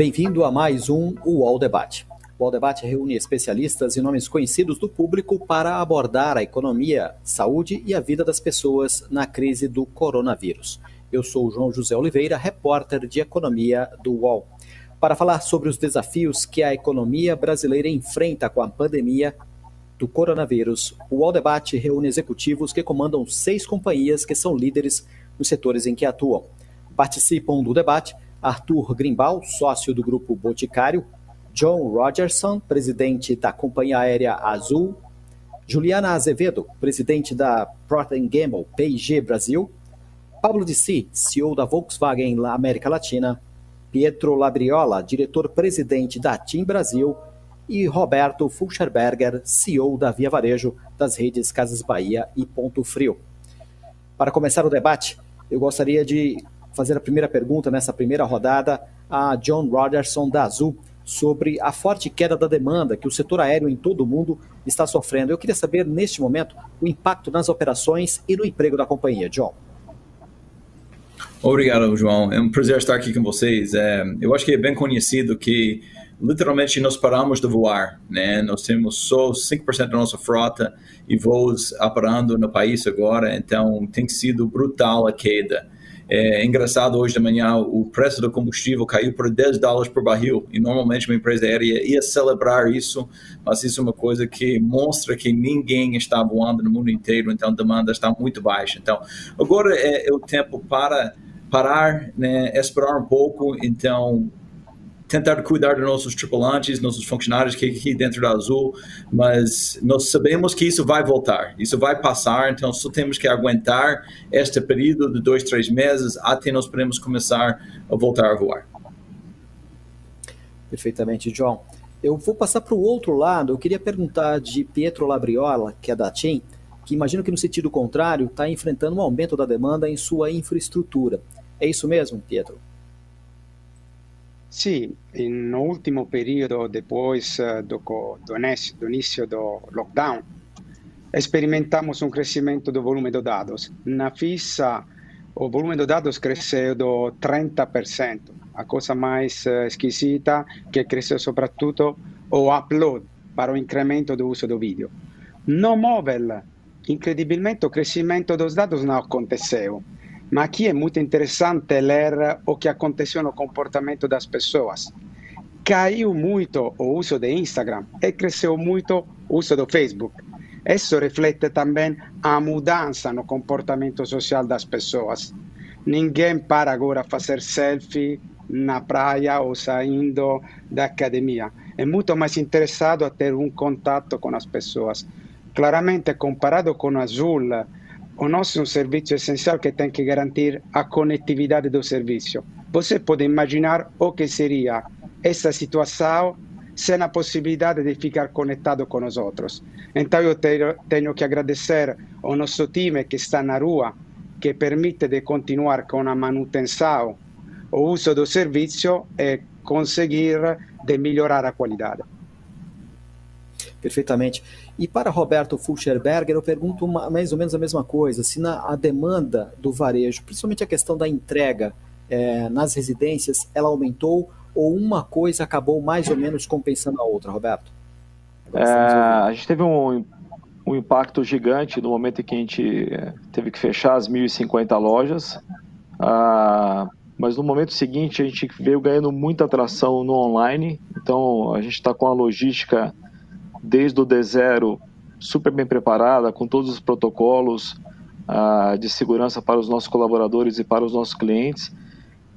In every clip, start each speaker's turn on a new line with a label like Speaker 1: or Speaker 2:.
Speaker 1: Bem-vindo a mais um UOL Debate. O UOL Debate reúne especialistas e nomes conhecidos do público para abordar a economia, saúde e a vida das pessoas na crise do coronavírus. Eu sou João José Oliveira, repórter de economia do UOL. Para falar sobre os desafios que a economia brasileira enfrenta com a pandemia do coronavírus, o UOL Debate reúne executivos que comandam seis companhias que são líderes nos setores em que atuam. Participam do debate Arthur Grimbal, sócio do grupo Boticário, John Rogerson, presidente da companhia aérea Azul, Juliana Azevedo, presidente da Procter Gamble P&G Brasil, Pablo Dissi, CEO da Volkswagen América Latina, Pietro Labriola, diretor-presidente da TIM Brasil, e Roberto Fulcherberger, CEO da Via Varejo das redes Casas Bahia e Ponto Frio. Para começar o debate, eu gostaria de fazer a primeira pergunta nessa primeira rodada a John Rogerson da Azul sobre a forte queda da demanda que o setor aéreo em todo o mundo está sofrendo. Eu queria saber, neste momento, o impacto nas operações e no emprego da companhia. John.
Speaker 2: Obrigado, João. É um prazer estar aqui com vocês. É, eu acho que é bem conhecido que literalmente nós paramos de voar, né? Nós temos só 5% da nossa frota e voos operando no país agora, então tem sido brutal a queda. É engraçado, hoje de manhã o preço do combustível caiu por 10 dólares por barril e normalmente uma empresa aérea ia celebrar isso, mas isso é uma coisa que mostra que ninguém está voando no mundo inteiro, então a demanda está muito baixa. Então, agora é, é o tempo para parar, né, esperar um pouco, então tentar cuidar dos nossos tripulantes, nossos funcionários que aqui dentro da Azul, mas nós sabemos que isso vai voltar, isso vai passar, então só temos que aguentar este período de dois, três meses até nós podemos começar a voltar a voar.
Speaker 1: Perfeitamente, John. Eu vou passar para o outro lado. Eu queria perguntar de Pietro Labriola, que é da TIM, que imagino que no sentido contrário está enfrentando um aumento da demanda em sua infraestrutura. É isso mesmo, Pietro?
Speaker 3: Sì, in ultimo periodo, eh, do, do, início do lockdown, experimentamos um crescimento do volume de dados. Na FISA, o volume de dados cresceu do 30%. A coisa mais esquisita que cresceu soprattutto o upload para o incremento do uso do vídeo. No mobile, incredibilmente, o crescimento dos dados não aconteceu. Mas aqui é muito interessante ler o que aconteceu no comportamento das pessoas. Caiu muito o uso de Instagram e cresceu muito o uso do Facebook. Isso reflete também a mudança no comportamento social das pessoas. Ninguém para agora fazer selfie na praia ou saindo da academia. É muito mais interessado a ter um contato com as pessoas. Claramente, comparado com o Azul, o nosso é um serviço essencial que tem que garantir a conectividade do serviço. Você pode imaginar o que seria essa situação sem a possibilidade de ficar conectado com os outros. Então eu tenho que agradecer ao nosso time que está na rua, que permite de continuar com a manutenção, o uso do serviço e conseguir de melhorar a qualidade.
Speaker 1: Perfeitamente. E para Roberto Fulcherberger, eu pergunto uma, mais ou menos a mesma coisa. Se na, a demanda do varejo, principalmente a questão da entrega é, nas residências, ela aumentou ou uma coisa acabou mais ou menos compensando a outra, Roberto?
Speaker 4: É, a gente teve um, um impacto gigante no momento em que a gente é, teve que fechar as 1.050 lojas. Ah, mas no momento seguinte a gente veio ganhando muita atração no online. Então a gente está com a logística desde o D0 super bem preparada, com todos os protocolos uh, de segurança para os nossos colaboradores e para os nossos clientes.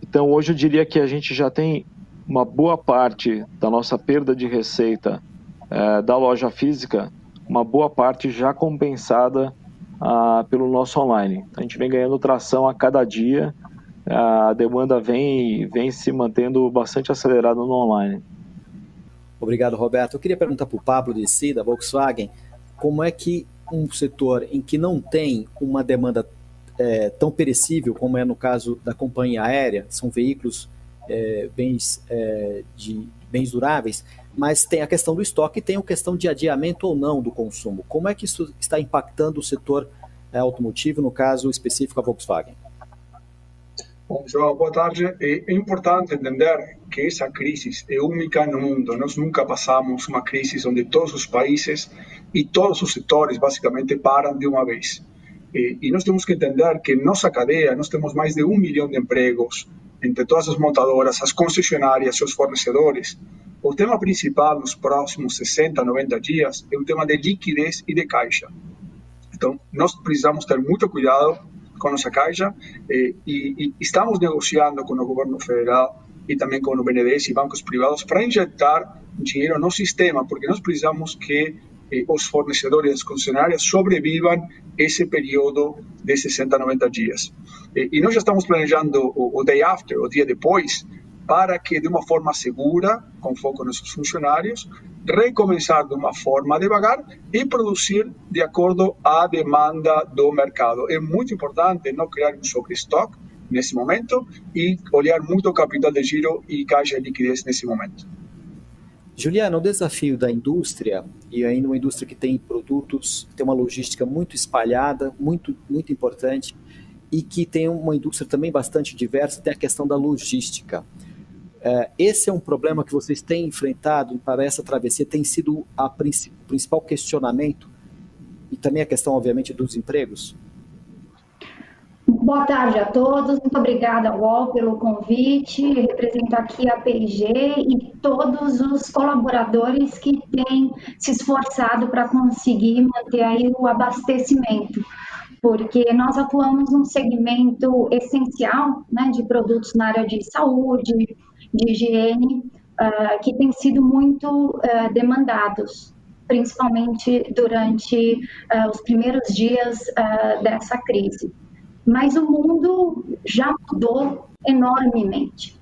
Speaker 4: Então, hoje eu diria que a gente já tem uma boa parte da nossa perda de receita uh, da loja física, uma boa parte já compensada uh, pelo nosso online. A gente vem ganhando tração a cada dia, a demanda vem, vem se mantendo bastante acelerada no online.
Speaker 1: Obrigado, Roberto. Eu queria perguntar para o Pablo de si, da Volkswagen, como é que um setor em que não tem uma demanda é, tão perecível como é no caso da companhia aérea, são veículos é, bens, é, de, bens duráveis, mas tem a questão do estoque e tem a questão de adiamento ou não do consumo. Como é que isso está impactando o setor é, automotivo, no caso específico a Volkswagen?
Speaker 5: Bom, João, boa tarde. É importante entender que essa crise é única no mundo. Nós nunca passamos uma crise onde todos os países e todos os setores basicamente param de uma vez. E, nós temos que entender que nossa cadeia, nós temos mais de um milhão de empregos entre todas as montadoras, as concessionárias os fornecedores. O tema principal nos próximos 60, 90 dias é o tema de liquidez e de caixa. Então, nós precisamos ter muito cuidado com nossa caixa eh, e, e, estamos negociando com o governo federal e também com o BNDES e bancos privados para injetar dinheiro no sistema, porque nós precisamos que eh, os fornecedores e as concessionárias sobrevivam esse período de 60, 90 dias. E nós já estamos planejando o, o day after, o dia depois, para que, de uma forma segura, com foco nos funcionários, recomeçar de uma forma devagar e produzir de acordo à demanda do mercado. É muito importante não criar um sobrestoque nesse momento e olhar muito o capital de giro e caixa de liquidez nesse momento.
Speaker 1: Juliana, o desafio da indústria, e ainda uma indústria que tem produtos, tem uma logística muito espalhada, muito, muito importante, e que tem uma indústria também bastante diversa, tem a questão da logística. É, esse é um problema que vocês têm enfrentado para essa travessia, tem sido a o principal questionamento e também a questão, obviamente, dos empregos?
Speaker 6: Boa tarde a todos, muito obrigada, UOL, pelo convite. represento aqui a PIG e todos os colaboradores que têm se esforçado para conseguir manter aí o abastecimento, porque nós atuamos num segmento essencial né, de produtos na área de saúde, de higiene uh, que têm sido muito uh, demandados, principalmente durante uh, os primeiros dias dessa crise. Mas o mundo já mudou enormemente.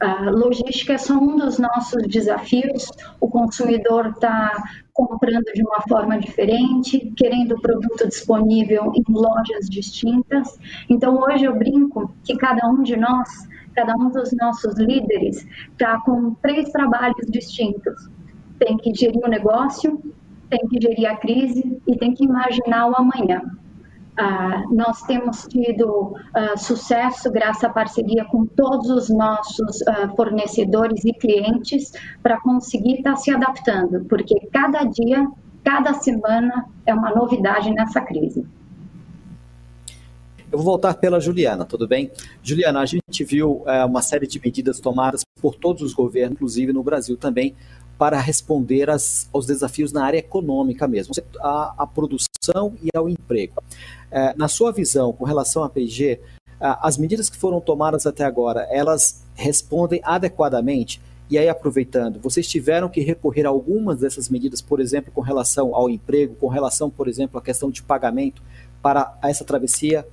Speaker 6: A logística é só um dos nossos desafios. O consumidor está comprando de uma forma diferente, querendo o produto disponível em lojas distintas. Então, hoje eu brinco que cada um de nós cada um dos nossos líderes está com três trabalhos distintos. Tem que gerir o negócio, tem que gerir a crise e tem que imaginar o amanhã. Uh, nós temos tido uh, sucesso graças à parceria com todos os nossos uh, fornecedores e clientes para conseguir estar tá se adaptando, porque cada dia, cada semana é uma novidade nessa crise.
Speaker 1: Eu vou voltar pela Juliana, tudo bem? Juliana, a gente viu é, uma série de medidas tomadas por todos os governos, inclusive no Brasil também, para responder as, aos desafios na área econômica mesmo, a, a produção e ao emprego. É, na sua visão, com relação à PG, as medidas que foram tomadas até agora, elas respondem adequadamente? E aí, aproveitando, vocês tiveram que recorrer a algumas dessas medidas, por exemplo, com relação ao emprego, com relação, por exemplo, à questão de pagamento para essa travessia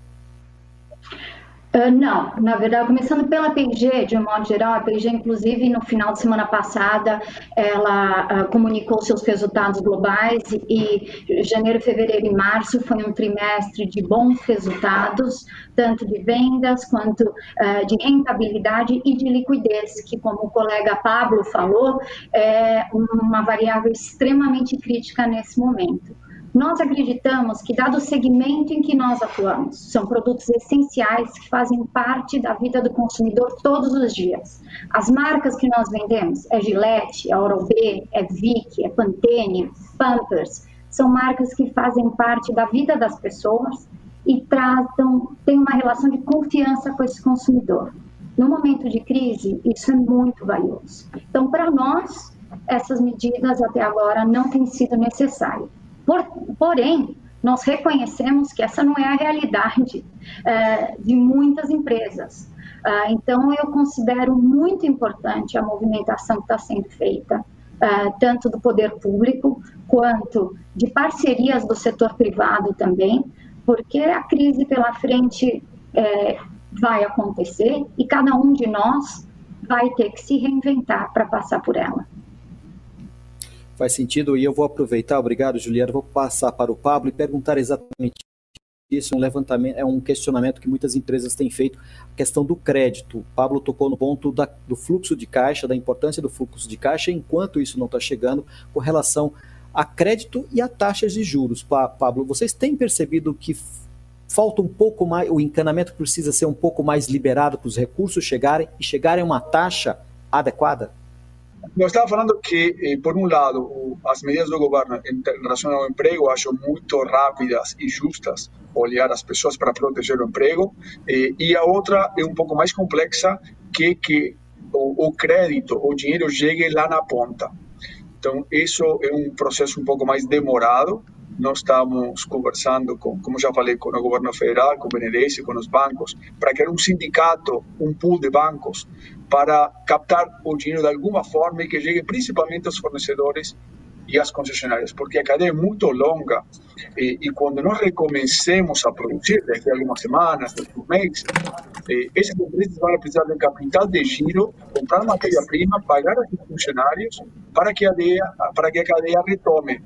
Speaker 6: Uh, não, na verdade, começando pela PG, de um modo geral, a PG, inclusive, no final de semana passada, ela uh, comunicou seus resultados globais e janeiro, fevereiro e março foi um trimestre de bons resultados, tanto de vendas quanto uh, de rentabilidade e de liquidez, que, como o colega Pablo falou, é uma variável extremamente crítica nesse momento. Nós acreditamos que, dado o segmento em que nós atuamos, são produtos essenciais que fazem parte da vida do consumidor todos os dias. As marcas que nós vendemos é Gillette, é Oral-B, é Vic, é Pantene, Pampers, são marcas que fazem parte da vida das pessoas e tratam, têm uma relação de confiança com esse consumidor. No momento de crise, isso é muito valioso. Então, para nós, essas medidas até agora não têm sido necessárias. Por, porém, nós reconhecemos que essa não é a realidade é, de muitas empresas. É, então, eu considero muito importante a movimentação que está sendo feita, é, tanto do poder público quanto de parcerias do setor privado também, porque a crise pela frente é, vai acontecer e cada um de nós vai ter que se reinventar para passar por ela
Speaker 1: faz sentido e eu vou aproveitar, obrigado Juliana, vou passar para o Pablo e perguntar exatamente isso, um levantamento, é um questionamento que muitas empresas têm feito, a questão do crédito. O Pablo tocou no ponto da, do fluxo de caixa, da importância do fluxo de caixa, enquanto isso não está chegando, com relação a crédito e a taxas de juros. Pablo, vocês têm percebido que falta um pouco mais, o encanamento precisa ser um pouco mais liberado para os recursos chegarem e chegarem a uma taxa adequada?
Speaker 5: Eu estava falando que, eh, por um lado, as medidas do governo em relação ao emprego acho muito rápidas e justas, olhar as pessoas para proteger o emprego, eh, e a outra é um pouco mais complexa, que que o crédito, o dinheiro chegue lá na ponta. Então, isso é um processo um pouco mais demorado. Nós estamos conversando, com, como já falei, com o governo federal, com o BNDES, com os bancos, para criar um sindicato, um pool de bancos, para captar o dinheiro de alguma forma e que chegue principalmente aos fornecedores e às concessionárias, porque a cadeia é muito longa e, e quando nós recomencemos a produzir, daqui a algumas semanas, daqui a um mês, eh, esses empresas vão precisar de capital de giro, comprar matéria-prima, pagar a seus funcionários para que a cadeia, para que a cadeia retome.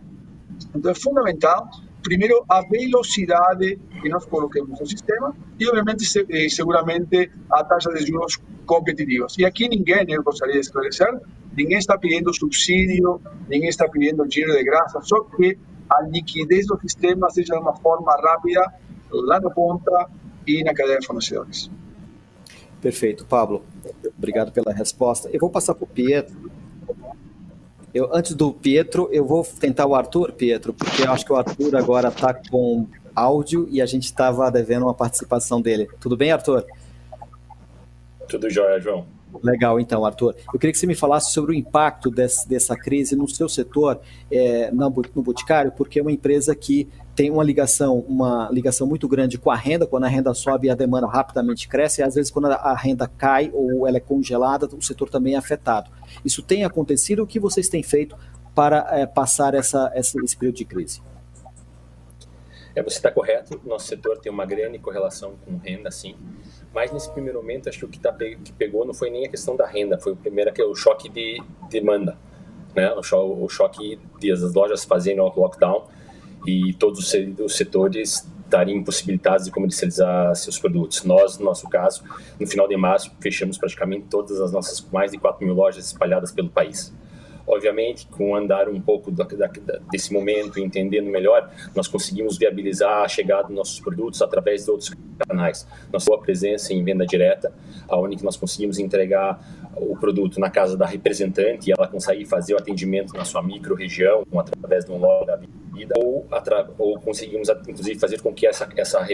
Speaker 5: Então é fundamental primeiro a velocidade que nós coloquemos no sistema e obviamente eh, seguramente a taxa de juros competitivas. E aqui ninguém, eu gostaria de esclarecer, ninguém está pedindo subsídio, ninguém está pedindo dinheiro de graça, só que a liquidez do sistema seja de uma forma rápida lá na ponta e na cadeia de fornecedores.
Speaker 1: Perfeito, Pablo. Obrigado pela resposta. Eu vou passar para o Pietro eu, antes do Pietro, eu vou tentar o Arthur, Pietro, porque eu acho que o Arthur agora está com áudio e a gente estava devendo uma participação dele. Tudo bem, Arthur?
Speaker 7: Tudo jóia, João.
Speaker 1: Legal, então, Arthur. Eu queria que você me falasse sobre o impacto desse, dessa crise no seu setor, é, no, no Boticário, porque é uma empresa que tem uma ligação, uma ligação muito grande com a renda, quando a renda sobe a demanda rapidamente cresce, e às vezes quando a renda cai ou ela é congelada, o setor também é afetado. Isso tem acontecido, o que vocês têm feito para é, passar essa, essa, esse período de crise?
Speaker 7: É, você está correto, nosso setor tem uma grande correlação com renda, sim, mas nesse primeiro momento, acho que o que, tá, que pegou não foi nem a questão da renda, foi o primeiro que é o choque de demanda, né? o, cho o choque lojas fazendo o lockdown, e todos os setores estariam impossibilitados de comercializar seus produtos. Nós, no nosso caso, no final de março, fechamos praticamente todas as nossas mais de 4 mil lojas espalhadas pelo país. Obviamente, com andar um pouco da, da, desse momento, entendendo melhor, nós conseguimos viabilizar a chegada dos nossos produtos através de outros canais. Nossa presença em venda direta, aonde nós conseguimos entregar o produto na casa da representante e ela conseguir fazer o atendimento na sua micro-região, através de um loja da vida, ou, ou conseguimos, inclusive, fazer com que essa, essa,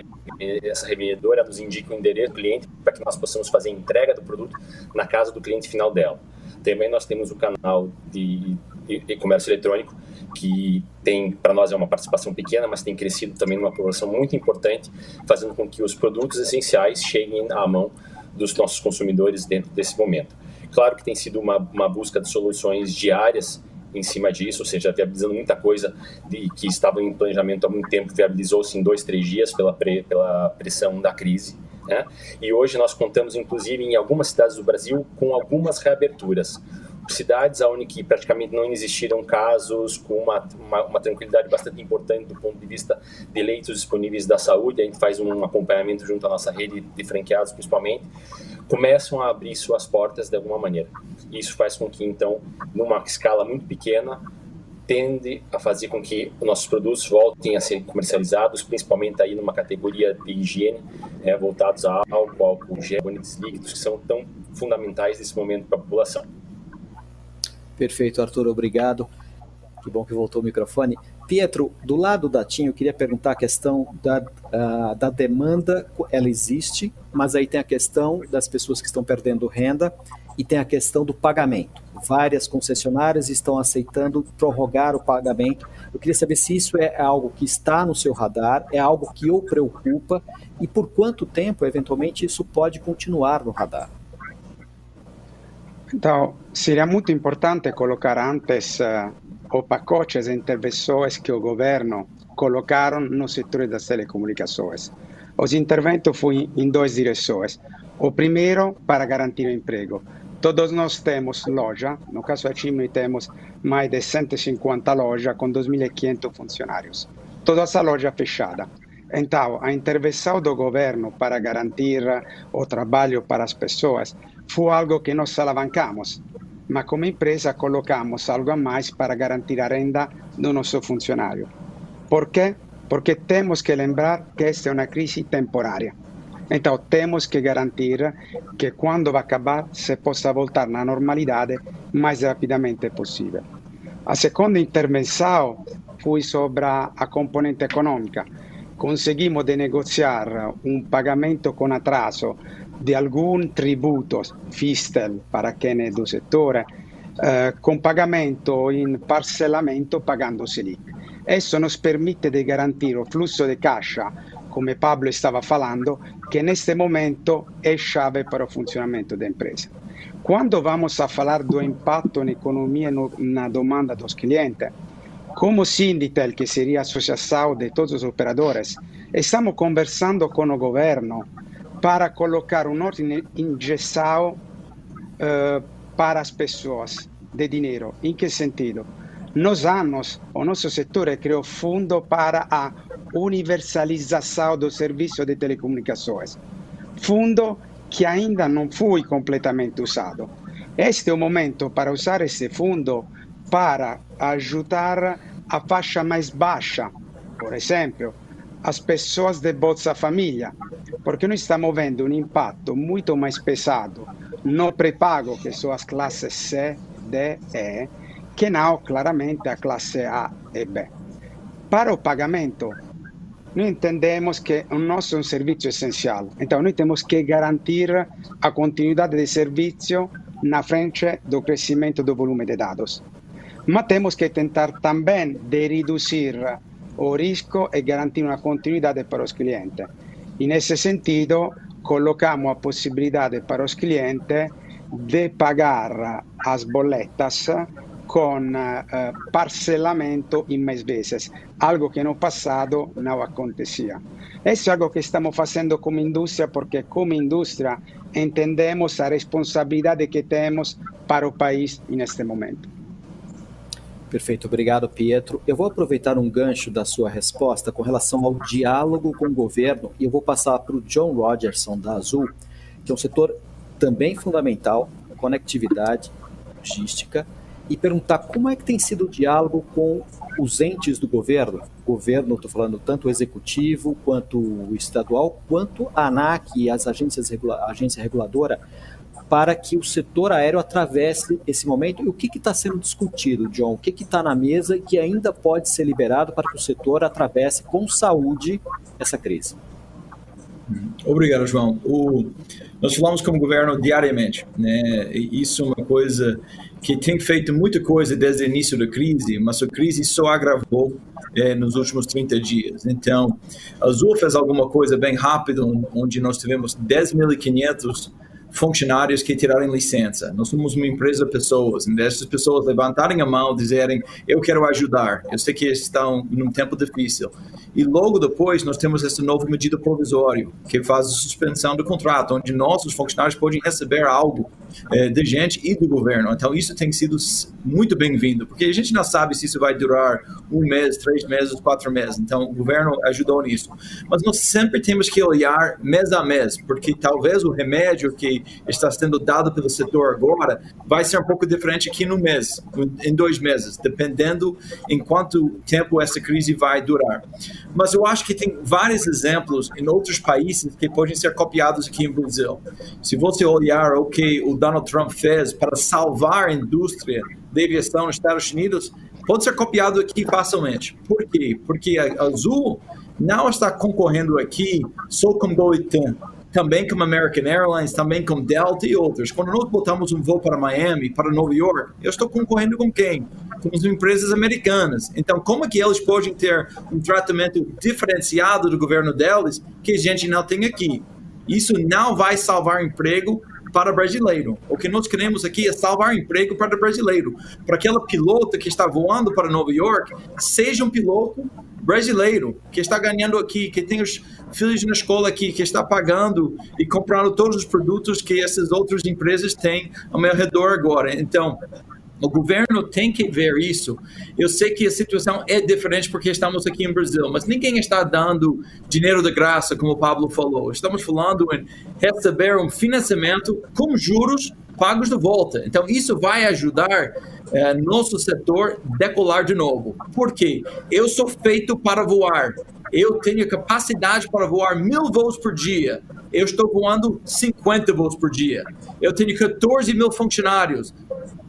Speaker 7: essa revendedora nos indique o endereço do cliente para que nós possamos fazer a entrega do produto na casa do cliente final dela. Também nós temos o canal de e-comércio eletrônico, que tem, para nós é uma participação pequena, mas tem crescido também numa proporção muito importante, fazendo com que os produtos essenciais cheguem à mão dos nossos consumidores dentro desse momento. Claro que tem sido uma, uma busca de soluções diárias em cima disso, ou seja, viabilizando muita coisa de, que estava em planejamento há muito tempo, viabilizou-se em dois, três dias pela, pre, pela pressão da crise. Né? E hoje nós contamos, inclusive, em algumas cidades do Brasil, com algumas reaberturas. Cidades onde praticamente não existiram casos, com uma, uma, uma, tranquilidade bastante importante do ponto de vista de leitos disponíveis da saúde, a gente faz um acompanhamento junto à nossa rede de franqueados, principalmente, começam a abrir suas portas de alguma maneira. Isso faz com que, então, numa escala muito pequena, tende a fazer com que nossos produtos voltem a ser comercializados, principalmente aí numa categoria de higiene, né, voltados a álcool, álcool gel, líquidos, que são tão fundamentais nesse momento para a população.
Speaker 1: Perfeito, Arthur, obrigado. Que bom que voltou o microfone. Pietro, do lado da TIM, eu queria perguntar a questão da, uh, da demanda, ela existe, mas aí tem a questão das pessoas que estão perdendo renda e tem a questão do pagamento. Várias concessionárias estão aceitando prorrogar o pagamento. Eu queria saber se isso é algo que está no seu radar, é algo que o preocupa e por quanto tempo, eventualmente, isso pode continuar no radar.
Speaker 3: Então, seria muito importante colocar antes uh, o pacote de intervenções que o governo colocaram no setor das telecomunicações. Os interventos foram em duas direções. O primeiro, para garantir o emprego. Todos nós temos loja, no caso da CIM temos mais de 150 lojas com 2.500 funcionários. Toda essa loja fechada. Então, a intervenção do governo para garantir o trabalho para as pessoas foi algo que nós alavancamos, mas como empresa colocamos algo a mais para garantir a renda do nosso funcionário. Por quê? Porque temos que lembrar que esta é uma crise temporária. Então, temos que garantir que quando acabar, se possa voltar na normalidade mais rapidamente possível. A segunda intervenção foi sobre a componente econômica. Conseguimos negociar um pagamento com atraso de algum tributo, FISTEL, para quem é do setor, eh, com pagamento em parcelamento pagando Selic. Isso nos permite de garantir o fluxo de caixa come Pablo stava falando, che neste momento è chave para o funcionamento da empresa. Quando vamos a falar do impacto na economia e na demanda dos clientes, como Sinditel, que seria a associação de todos os operadores, estamos conversando com o governo para colocar um ordem engessado uh, para as pessoas de dinheiro. Em que sentido? Nos anos, o nosso setor criou fundo para a universalização do serviço de telecomunicações. Fundo que ainda não foi completamente usado. Este é o momento para usar esse fundo para ajudar a faixa mais baixa, por exemplo, as pessoas de Bolsa Família, porque nós estamos vendo um impacto muito mais pesado no pré-pago, que são as classes C, D, E, que não claramente a classe A e B. Para o pagamento, nós entendemos que o nosso é um serviço essencial. Então, nós temos que garantir a continuidade de serviço na frente do crescimento do volume de dados. Mas temos que tentar também de reduzir o risco e garantir uma continuidade para os clientes. E nesse sentido, colocamos a possibilidade para os clientes de pagar as boletas con eh, parcelamento em mais vezes, algo que no passado não acontecia. Isso é algo que estamos fazendo como indústria, porque como indústria entendemos a responsabilidade que temos para o país neste momento.
Speaker 1: Perfeito, obrigado, Pietro. Eu vou aproveitar um gancho da sua resposta com relação ao diálogo com o governo e eu vou passar para o John Rogerson, da Azul, que é um setor também fundamental, conectividade, logística, e perguntar como é que tem sido o diálogo com os entes do governo, governo, estou falando tanto o executivo quanto o estadual, quanto a ANAC e as agências regula agência reguladora, para que o setor aéreo atravesse esse momento. E o que está sendo discutido, John? O que está na mesa e que ainda pode ser liberado para que o setor atravesse com saúde essa crise?
Speaker 2: Obrigado, João. O, nós falamos com o governo diariamente, né? E isso é uma coisa que tem feito muita coisa desde o início da crise, mas a crise só agravou é, nos últimos 30 dias. Então, a Azul fez alguma coisa bem rápido, onde nós tivemos 10.500 funcionários que tiraram licença. Nós somos uma empresa de pessoas. Em vez pessoas levantarem a mão e dizerem, eu quero ajudar, eu sei que estão num tempo difícil. E logo depois nós temos essa nova medida provisória, que faz a suspensão do contrato, onde nossos funcionários podem receber algo é, de gente e do governo. Então isso tem sido muito bem-vindo, porque a gente não sabe se isso vai durar um mês, três meses, quatro meses. Então o governo ajudou nisso. Mas nós sempre temos que olhar mês a mês, porque talvez o remédio que está sendo dado pelo setor agora vai ser um pouco diferente aqui no mês, em dois meses, dependendo em quanto tempo essa crise vai durar. Mas eu acho que tem vários exemplos em outros países que podem ser copiados aqui no Brasil. Se você olhar o que o Donald Trump fez para salvar a indústria de aviação nos Estados Unidos, pode ser copiado aqui facilmente. Por quê? Porque a Azul não está concorrendo aqui só com Boeing também com American Airlines, também com Delta e outros. Quando nós botamos um voo para Miami, para Nova York, eu estou concorrendo com quem? Com as empresas americanas. Então, como que eles podem ter um tratamento diferenciado do governo deles que a gente não tem aqui? Isso não vai salvar emprego para brasileiro. O que nós queremos aqui é salvar emprego para brasileiro. Para aquela pilota que está voando para Nova York, seja um piloto brasileiro que está ganhando aqui, que tem os filhos na escola aqui, que está pagando e comprando todos os produtos que essas outras empresas têm ao meu redor agora. Então, o governo tem que ver isso. Eu sei que a situação é diferente porque estamos aqui em Brasil, mas ninguém está dando dinheiro de graça, como o Pablo falou. Estamos falando em receber um financiamento com juros pagos de volta. Então, isso vai ajudar é, nosso setor decolar de novo. Por quê? Eu sou feito para voar. eu tenho capacidade para voar mil voos por dia. Eu estou voando 50 voos por dia. Eu tenho 14 mil funcionários.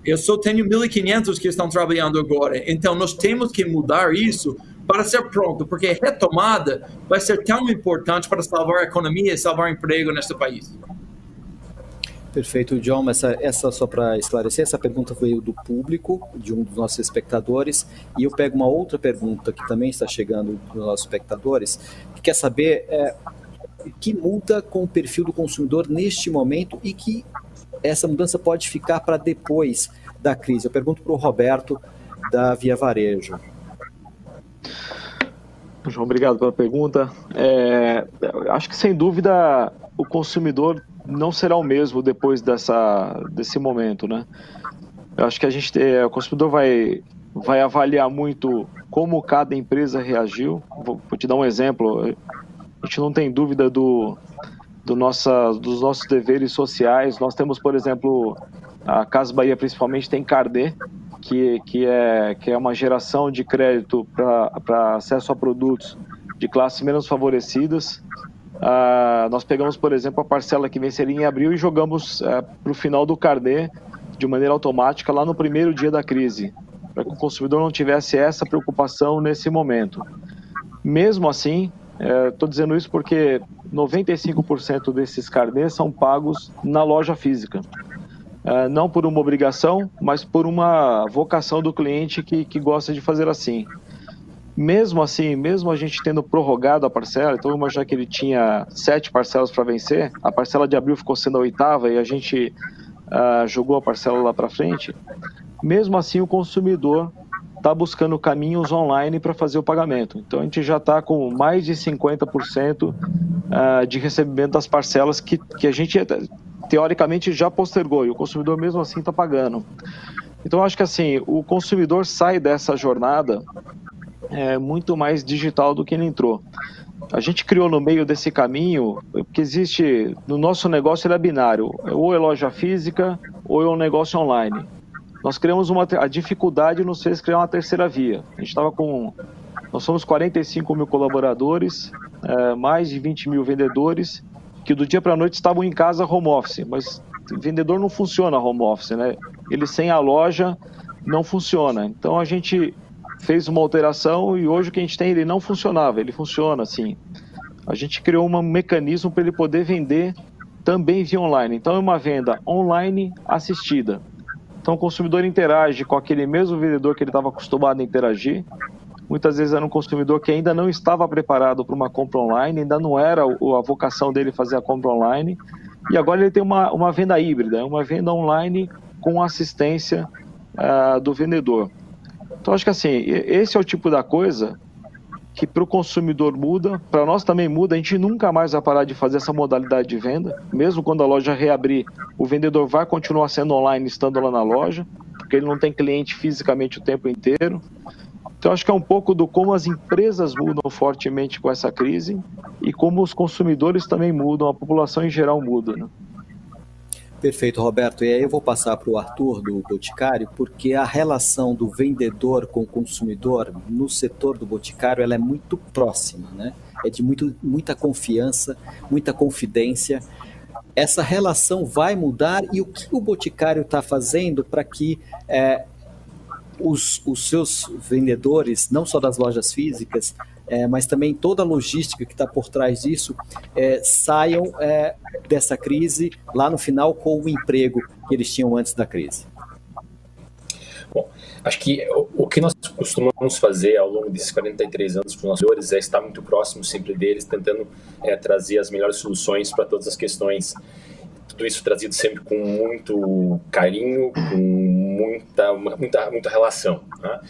Speaker 2: Eu só tenho 1.500 que estão trabalhando agora. Então, nós temos que mudar isso para ser pronto, porque a retomada vai ser tão importante para salvar a economia e salvar emprego neste país.
Speaker 1: Perfeito, John. Essa, essa só para esclarecer, essa pergunta veio do público, de um dos nossos espectadores, e eu pego uma outra pergunta que também está chegando dos nossos espectadores, que quer saber é, que muda com o perfil do consumidor neste momento e que essa mudança pode ficar para depois da crise. Eu pergunto para o Roberto da Via Varejo.
Speaker 4: João, obrigado pela pergunta. É, acho que sem dúvida o consumidor não será o mesmo depois dessa, desse momento, né? Eu acho que a gente, é, o consumidor vai, vai avaliar muito como cada empresa reagiu. Vou, vou, te dar um exemplo. A gente não tem dúvida do, do nossa, dos nossos deveres sociais. Nós temos, por exemplo, a Casa Bahia principalmente tem Cardê, que, que, é, que é uma geração de crédito para acesso a produtos de classes menos favorecidas. Uh, nós pegamos, por exemplo, a parcela que venceria em abril e jogamos é, para o final do carnê de maneira automática lá no primeiro dia da crise, para que o consumidor não tivesse essa preocupação nesse momento. Mesmo assim, estou é, dizendo isso porque 95% desses carnês são pagos na loja física. Uh, não por uma obrigação, mas por uma vocação do cliente que, que gosta de fazer assim mesmo assim, mesmo a gente tendo prorrogado a parcela, então imaginar que ele tinha sete parcelas para vencer, a parcela de abril ficou sendo a oitava e a gente uh, jogou a parcela lá para frente, mesmo assim o consumidor está buscando caminhos online para fazer o pagamento. Então a gente já está com mais de 50% uh, ah, de recebimento das parcelas que, que a gente teoricamente já postergou e o consumidor mesmo assim está pagando. Então acho que assim o consumidor sai dessa jornada é, muito mais digital do que ele entrou. A gente criou no meio desse caminho, porque existe, no nosso negócio ele é binário, ou é loja física ou é um negócio online. Nós criamos uma, a dificuldade nos fez criar uma terceira via. A gente estava com, nós somos 45 mil colaboradores, é, mais de 20 mil vendedores, que do dia para a noite estavam em casa home office, mas vendedor não funciona home office, né? Ele sem a loja não funciona. Então a gente fez uma alteração e hoje o que a gente tem ele não funcionava, ele funciona assim. A gente criou um mecanismo para ele poder vender também via online. Então é uma venda online assistida. Então o consumidor interage com aquele mesmo vendedor que ele estava acostumado a interagir. Muitas vezes era um consumidor que ainda não estava preparado para uma compra online, ainda não era a vocação dele fazer a compra online. E agora ele tem uma, uma venda híbrida, uma venda online com assistência uh, do vendedor. Então, acho que assim, esse é o tipo da coisa que para o consumidor muda, para nós também muda, a gente nunca mais vai parar de fazer essa modalidade de venda, mesmo quando a loja reabrir, o vendedor vai continuar sendo online, estando lá na loja, porque ele não tem cliente fisicamente o tempo inteiro. Então, acho que é um pouco do como as empresas mudam fortemente com essa crise e como os consumidores também mudam, a população em geral muda. Né?
Speaker 1: Perfeito, Roberto. E aí eu vou passar para o Arthur do Boticário, porque a relação do vendedor com o consumidor no setor do Boticário ela é muito próxima, né? É de muito, muita confiança, muita confidência. Essa relação vai mudar e o que o Boticário está fazendo para que é, os, os seus vendedores, não só das lojas físicas, é, mas também toda a logística que está por trás disso, é, saiam é, dessa crise lá no final com o emprego que eles tinham antes da crise?
Speaker 7: Bom, acho que o, que nós costumamos fazer ao longo desses 43 anos com os nossos é estar muito próximo sempre deles, tentando é, trazer as melhores soluções para todas as questões tudo isso trazido sempre com muito carinho, com muita, muita, muita relação. Né?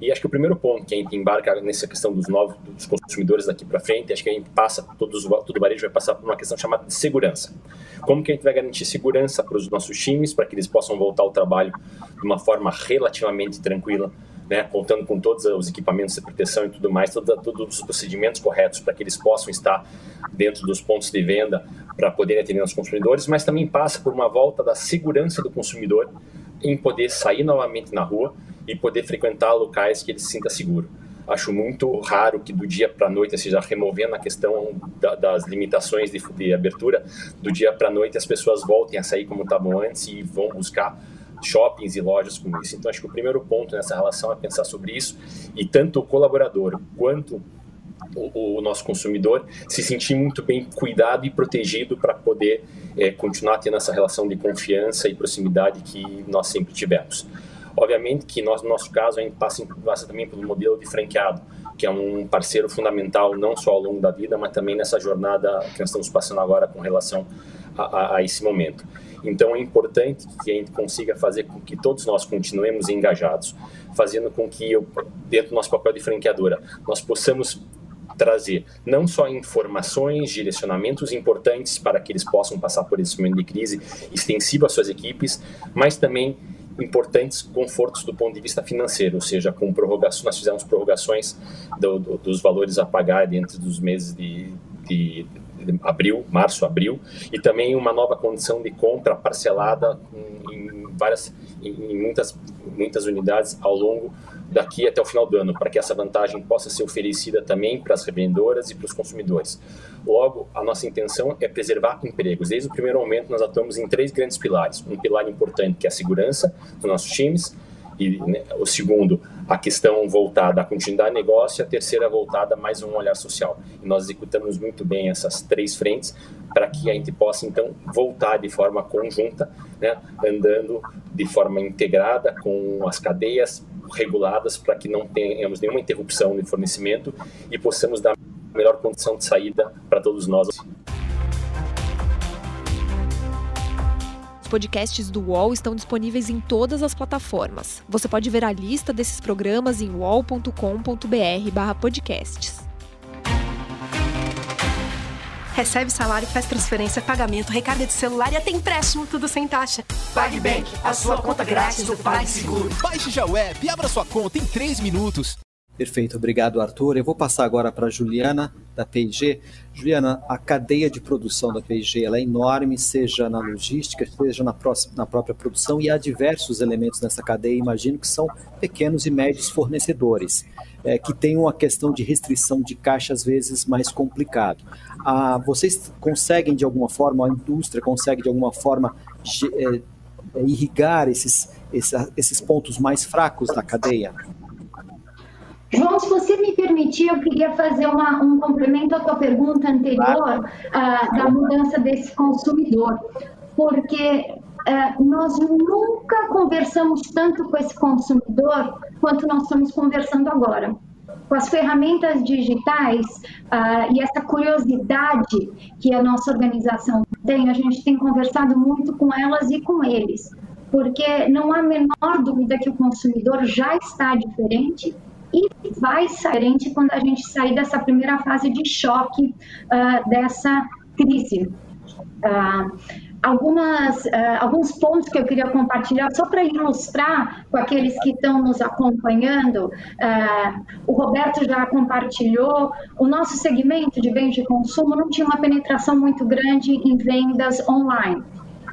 Speaker 7: E acho que o primeiro ponto que a gente embarca nessa questão dos novos dos consumidores daqui para frente, acho que a gente passa, todos, todo varejo vai passar por uma questão chamada de segurança. Como que a gente vai garantir segurança para os nossos times, para que eles possam voltar ao trabalho de uma forma relativamente tranquila, né, contando com todos os equipamentos de proteção e tudo mais, todos os procedimentos corretos para que eles possam estar dentro dos pontos de venda para poderem atender os consumidores, mas também passa por uma volta da segurança do consumidor em poder sair novamente na rua e poder frequentar locais que ele se sinta seguro. Acho muito raro que do dia para a noite, seja removendo a questão da, das limitações de, de abertura, do dia para a noite as pessoas voltem a sair como estavam antes e vão buscar shoppings e lojas como isso. Então, acho que o primeiro ponto nessa relação é pensar sobre isso e tanto o colaborador quanto o, o nosso consumidor se sentir muito bem cuidado e protegido para poder é, continuar tendo essa relação de confiança e proximidade que nós sempre tivemos. Obviamente que nós, no nosso caso a gente passa, passa também pelo modelo de franqueado, que é um parceiro fundamental não só ao longo da vida, mas também nessa jornada que nós estamos passando agora com relação a, a, a esse momento. Então é importante que a gente consiga fazer com que todos nós continuemos engajados, fazendo com que, eu, dentro do nosso papel de franqueadora, nós possamos trazer não só informações, direcionamentos importantes para que eles possam passar por esse momento de crise extensivo às suas equipes, mas também importantes confortos do ponto de vista financeiro, ou seja, com prorrogação, nós fizemos prorrogações do, do, dos valores a pagar dentro dos meses de, de, abril, março, abril, e também uma nova condição de compra parcelada em, várias, em muitas, muitas unidades ao longo daqui até o final do ano, para que essa vantagem possa ser oferecida também para as revendedoras e para os consumidores. Logo, a nossa intenção é preservar empregos. Desde o primeiro momento, nós atuamos em três grandes pilares. Um pilar importante, que é a segurança dos nossos times, e né, o segundo, a questão voltada à continuidade de negócio, e a terceira voltada mais a um olhar social. E nós executamos muito bem essas três frentes para que a gente possa, então, voltar de forma conjunta, né, andando de forma integrada com as cadeias reguladas para que não tenhamos nenhuma interrupção de fornecimento e possamos dar a melhor condição de saída para todos nós.
Speaker 8: Os podcasts do UOL estão disponíveis em todas as plataformas. Você pode ver a lista desses programas em wall.com.br/podcasts.
Speaker 9: Recebe salário, faz transferência, pagamento, recarga de celular e até empréstimo, tudo sem taxa.
Speaker 10: PagBank, a sua conta grátis do PagSeguro.
Speaker 11: Baixe já o app e abra sua conta em 3 minutos.
Speaker 1: Perfeito, obrigado Arthur. Eu vou passar agora para Juliana da P&G. Juliana, a cadeia de produção da P&G é enorme, seja na logística, seja na, próxima, na própria produção, e há diversos elementos nessa cadeia, imagino que são pequenos e médios fornecedores é, que tem uma questão de restrição de caixa às vezes mais complicado. Vocês conseguem de alguma forma, a indústria consegue de alguma forma é, é, irrigar esses, esses, esses pontos mais fracos da cadeia?
Speaker 6: João, se você me permitir, eu queria fazer uma, um complemento à tua pergunta anterior uh, da mudança desse consumidor, porque uh, nós nunca conversamos tanto com esse consumidor quanto nós estamos conversando agora. Com as ferramentas digitais uh, e essa curiosidade que a nossa organização tem, a gente tem conversado muito com elas e com eles, porque não há a menor dúvida que o consumidor já está diferente e vai sair quando a gente sair dessa primeira fase de choque uh, dessa crise. Uh, algumas, uh, alguns pontos que eu queria compartilhar, só para ilustrar com aqueles que estão nos acompanhando. Uh, o Roberto já compartilhou, o nosso segmento de bens de consumo não tinha uma penetração muito grande em vendas online.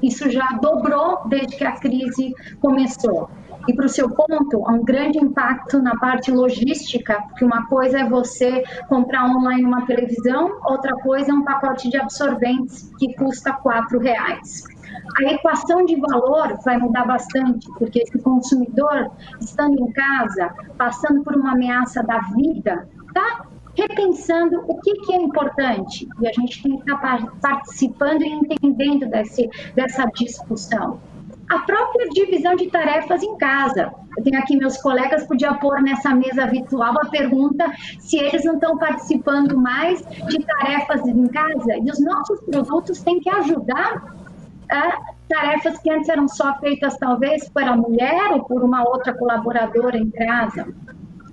Speaker 6: Isso já dobrou desde que a crise começou. E para o seu ponto, há um grande impacto na parte logística, porque uma coisa é você comprar online uma televisão, outra coisa é um pacote de absorventes que custa R$ reais. A equação de valor vai mudar bastante, porque esse consumidor, estando em casa, passando por uma ameaça da vida, está repensando o que, que, é importante. E a gente tem que estar tá participando e entendendo desse, dessa discussão a própria divisão de tarefas em casa. Eu tenho aqui meus colegas, podia pôr nessa mesa virtual a pergunta se eles não estão participando mais de tarefas em casa. E os nossos produtos têm que ajudar a tarefas que antes eram só feitas talvez por a mulher ou por uma outra colaboradora em casa.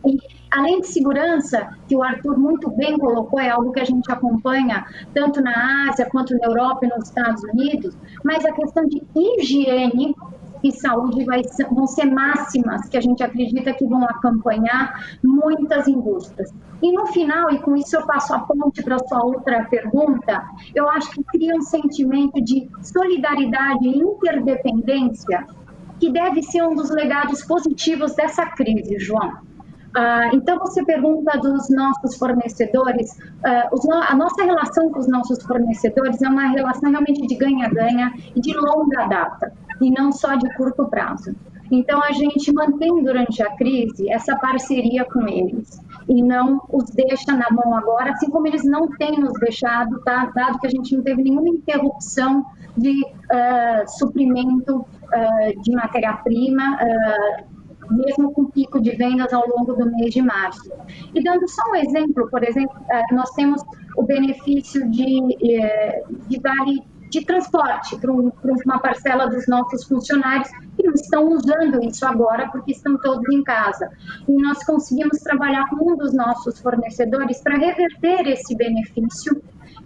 Speaker 6: E, além de segurança, que o Arthur muito bem colocou, é algo que a gente acompanha tanto na Ásia quanto na Europa e nos Estados Unidos, mas a questão de higiene e saúde vai, vão ser máximas que a gente acredita que vão acompanhar muitas indústrias. E no final, e com isso eu passo a ponte para a sua outra pergunta, eu acho que cria um sentimento de solidariedade e interdependência que deve ser um dos legados positivos dessa crise, João. Uh, então, você pergunta dos nossos fornecedores. Uh, a nossa relação com os nossos fornecedores é uma relação realmente de ganha-ganha e de longa data, e não só de curto prazo. Então, a gente mantém durante a crise essa parceria com eles e não os deixa na mão agora, assim como eles não têm nos deixado, tá? dado que a gente não teve nenhuma interrupção de uh, suprimento uh, de matéria-prima, uh, mesmo com pico de vendas ao longo do mês de março. E dando só um exemplo, por exemplo, nós temos o benefício de, de vale de transporte para uma parcela dos nossos funcionários que não estão usando isso agora porque estão todos em casa. E nós conseguimos trabalhar com um dos nossos fornecedores para reverter esse benefício,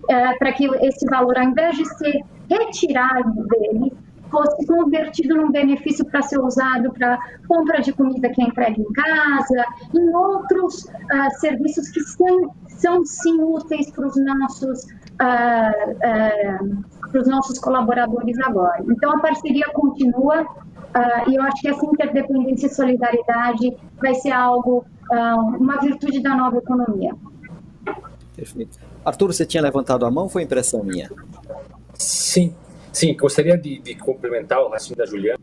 Speaker 6: é, para que esse valor, ao invés de ser retirado dele, fosse convertido num benefício para ser usado para compra de comida que é entregue em casa, em outros uh, serviços que são, são sim úteis para os nossos uh, uh, para os nossos colaboradores agora. Então, a parceria continua uh, e eu acho que essa interdependência e solidariedade vai ser algo, uh, uma virtude da nova economia.
Speaker 1: Perfeito. Arthur, você tinha levantado a mão foi impressão minha?
Speaker 7: Sim, sim. Gostaria de, de complementar o raciocínio da Juliana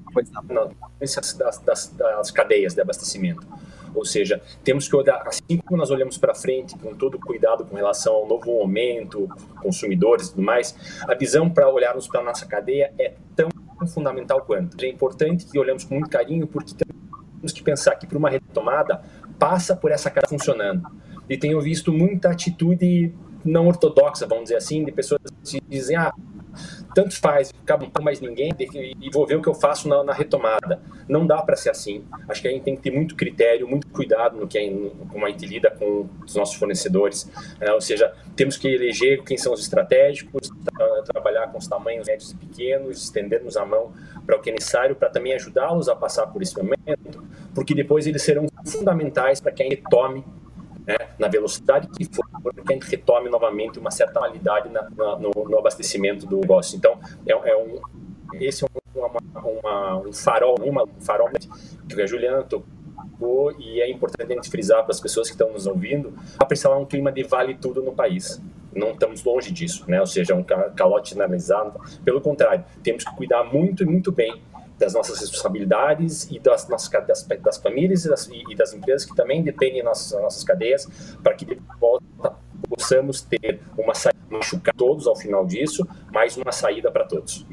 Speaker 7: na das, das, das cadeias de abastecimento. Ou seja, temos que olhar, assim como nós olhamos para frente, com todo cuidado com relação ao novo momento, consumidores e tudo mais, a visão para olharmos para a nossa cadeia é tão fundamental quanto. É importante que olhemos com muito carinho, porque temos que pensar que para uma retomada passa por essa cara funcionando. E tenho visto muita atitude não ortodoxa, vamos dizer assim, de pessoas que dizem, ah, tanto faz, acaba mais ninguém e vou ver o que eu faço na, na retomada. Não dá para ser assim. Acho que a gente tem que ter muito critério, muito cuidado no que é, como a gente lida com os nossos fornecedores. É, ou seja, temos que eleger quem são os estratégicos, tra trabalhar com os tamanhos médios e pequenos, estendermos a mão para o que é necessário, para também ajudá-los a passar por esse momento, porque depois eles serão fundamentais para que a gente tome né, na velocidade que for, para que a gente retome novamente uma certa qualidade na, na, no, no, abastecimento do negócio. Então, é, é um, esse é um, uma, uma, um farol, uma, um farol que a Juliana tocou e é importante a gente frisar para as pessoas que estão nos ouvindo, apreciar um clima de vale tudo no país. Não estamos longe disso, né? ou seja, um calote generalizado. Pelo contrário, temos que cuidar muito e muito bem das nossas responsabilidades e das nossas das, das famílias e das, e das, empresas que também dependem das nossas, nossas cadeias para que de volta possamos ter uma saída, machucar todos ao final disso, mais uma saída para todos.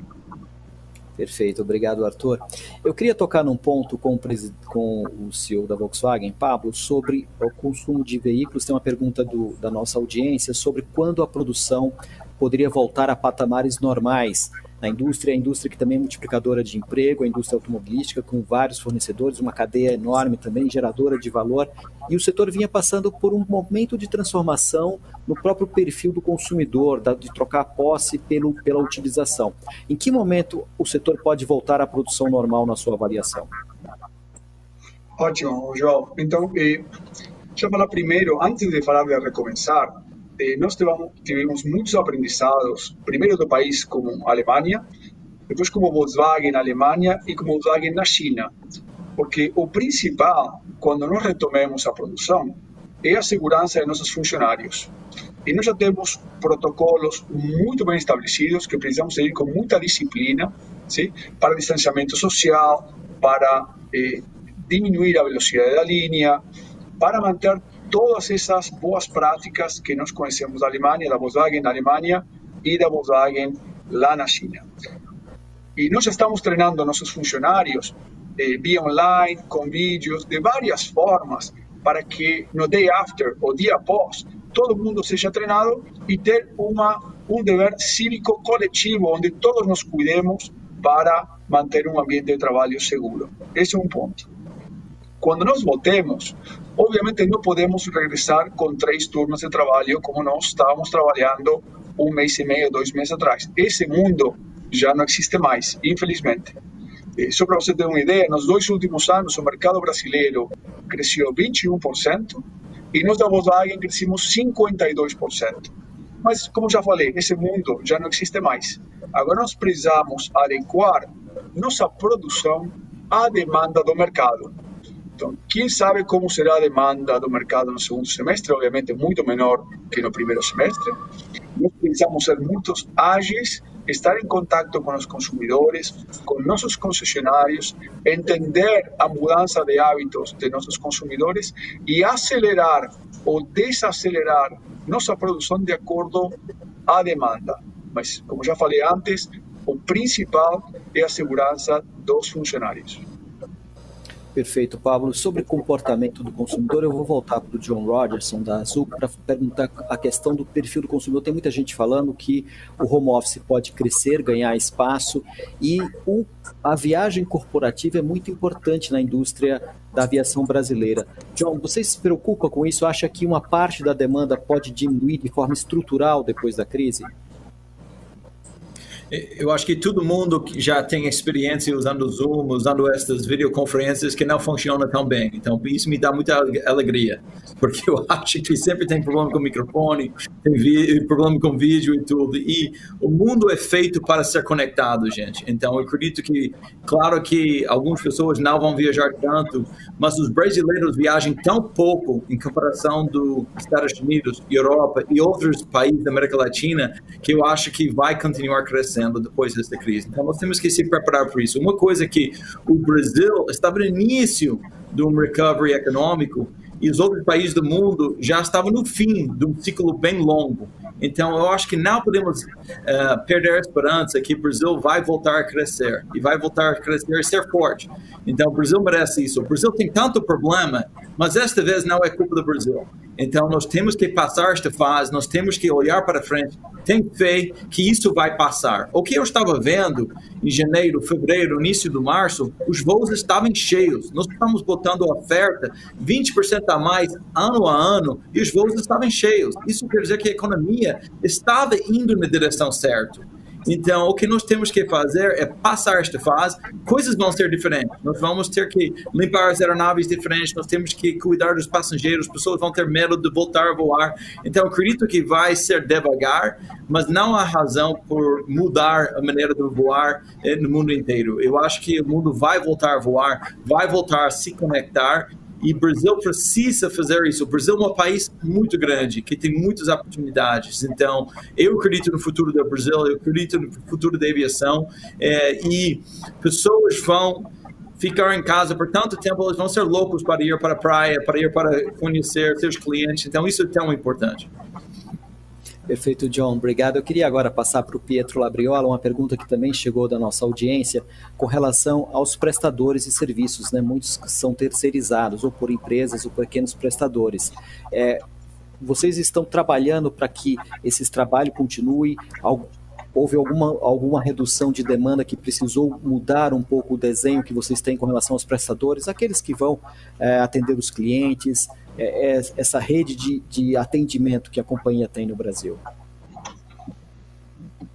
Speaker 1: Perfeito, obrigado Arthur. Eu queria tocar num ponto com o, com o CEO da Volkswagen, Pablo, sobre o consumo de veículos. Tem uma pergunta do, da nossa audiência sobre quando a produção poderia voltar a patamares normais na indústria, a indústria que também é multiplicadora de emprego, a indústria automobilística com vários fornecedores, uma cadeia enorme também, geradora de valor, e o setor vinha passando por um momento de transformação no próprio perfil do consumidor, de trocar a posse pelo, pela utilização. Em que momento o setor pode voltar à produção normal na sua avaliação?
Speaker 5: Ótimo, João. Então, eh, deixa eu falar primeiro, antes de falar de recomeçar, eh, nós tivemos, muitos aprendizados, primeiro do país como Alemanha, depois como Volkswagen na Alemanha e como Volkswagen na China. Porque o principal, quando nós retomemos a produção, é a segurança de nossos funcionários. E nós já temos protocolos muito bem estabelecidos que precisamos seguir com muita disciplina, sim? para distanciamento social, para eh, diminuir a velocidade da linha, para manter todas essas boas práticas que nós conhecemos da Alemanha, da Volkswagen na Alemanha e da Volkswagen lá na China. E nós estamos treinando nossos funcionários eh, via online, com vídeos, de várias formas, para que no day after, o dia após, todo mundo seja treinado e ter uma, um dever cívico coletivo, onde todos nos cuidemos para manter um ambiente de trabalho seguro. Esse é um ponto. Quando nós voltemos, obviamente não podemos regressar com três turmas de trabalho como nós estávamos trabalhando um mês e meio, dois meses atrás. Esse mundo já não existe mais, infelizmente. Só para você ter uma ideia, nos dois últimos anos o mercado brasileiro cresceu 21% e nós da Volkswagen crescimos 52%. Mas, como já falei, esse mundo já não existe mais. Agora nós precisamos adequar nossa produção à demanda do mercado. Então, quem sabe como será a demanda do mercado no segundo semestre? Obviamente, muito menor que no primeiro semestre. Nós precisamos ser muito ágeis, estar em contato com os consumidores, com nossos concessionários, entender a mudança de hábitos de nossos consumidores e acelerar ou desacelerar nossa produção de acordo à demanda. Mas, como já falei antes, o principal é a segurança dos funcionários.
Speaker 1: Perfeito, Pablo. Sobre comportamento do consumidor, eu vou voltar para o John Rogerson, da Azul, para perguntar a questão do perfil do consumidor. Tem muita gente falando que o home office pode crescer, ganhar espaço, e o, a viagem corporativa é muito importante na indústria da aviação brasileira. John, você se preocupa com isso? Acha que uma parte da demanda pode diminuir de forma estrutural depois da crise?
Speaker 2: Eu acho que todo mundo já tem experiência usando Zoom, usando essas videoconferências que não funcionam tão bem. Então, isso me dá muita alegria, porque eu acho que sempre tem problema com microfone, tem problema com vídeo e tudo. E o mundo é feito para ser conectado, gente. Então, eu acredito que, claro que algumas pessoas não vão viajar tanto, mas os brasileiros viajam tão pouco em comparação dos Estados Unidos, Europa e outros países da América Latina, que eu acho que vai continuar crescendo acontecendo depois dessa crise. Então, nós temos que se preparar para isso. Uma coisa que o Brasil estava no início de um recovery econômico e os outros países do mundo já estavam no fim de um ciclo bem longo. Então, eu acho que não podemos uh, perder a esperança que o Brasil vai voltar a crescer e vai voltar a crescer e ser forte. Então, o Brasil merece isso. O Brasil tem tanto problema, mas esta vez não é culpa do Brasil. Então, nós temos que passar esta fase, nós temos que olhar para frente, tem fé que isso vai passar. O que eu estava vendo em janeiro, fevereiro, início do março, os voos estavam cheios. Nós estamos botando oferta 20% a mais ano a ano e os voos estavam cheios. Isso quer dizer que a economia estava indo na direção certa. Então, o que nós temos que fazer é passar esta fase. Coisas vão ser diferentes. Nós vamos ter que limpar as aeronaves diferentes, nós temos que cuidar dos passageiros, pessoas vão ter medo de voltar a voar. Então, acredito que vai ser devagar, mas não há razão por mudar a maneira de voar eh, no mundo inteiro. Eu acho que o mundo vai voltar a voar, vai voltar a se conectar e o Brasil precisa fazer isso. O Brasil é um país muito grande, que tem muitas oportunidades. Então, eu acredito no futuro do Brasil, eu acredito no futuro da aviação. É, e pessoas vão ficar em casa por tanto tempo, eles vão ser loucos para ir para a praia, para ir para conhecer seus clientes. Então, isso é tão importante.
Speaker 1: Perfeito, John. Obrigado. Eu queria agora passar para o Pietro Labriola uma pergunta que também chegou da nossa audiência com relação aos prestadores de serviços, né? Muitos são terceirizados ou por empresas ou pequenos prestadores. É, vocês estão trabalhando para que esse trabalho continue? Houve alguma, alguma redução de demanda que precisou mudar um pouco o desenho que vocês têm com relação aos prestadores, aqueles que vão é, atender os clientes? é, é essa rede de, de atendimento que a companhia tem no Brasil?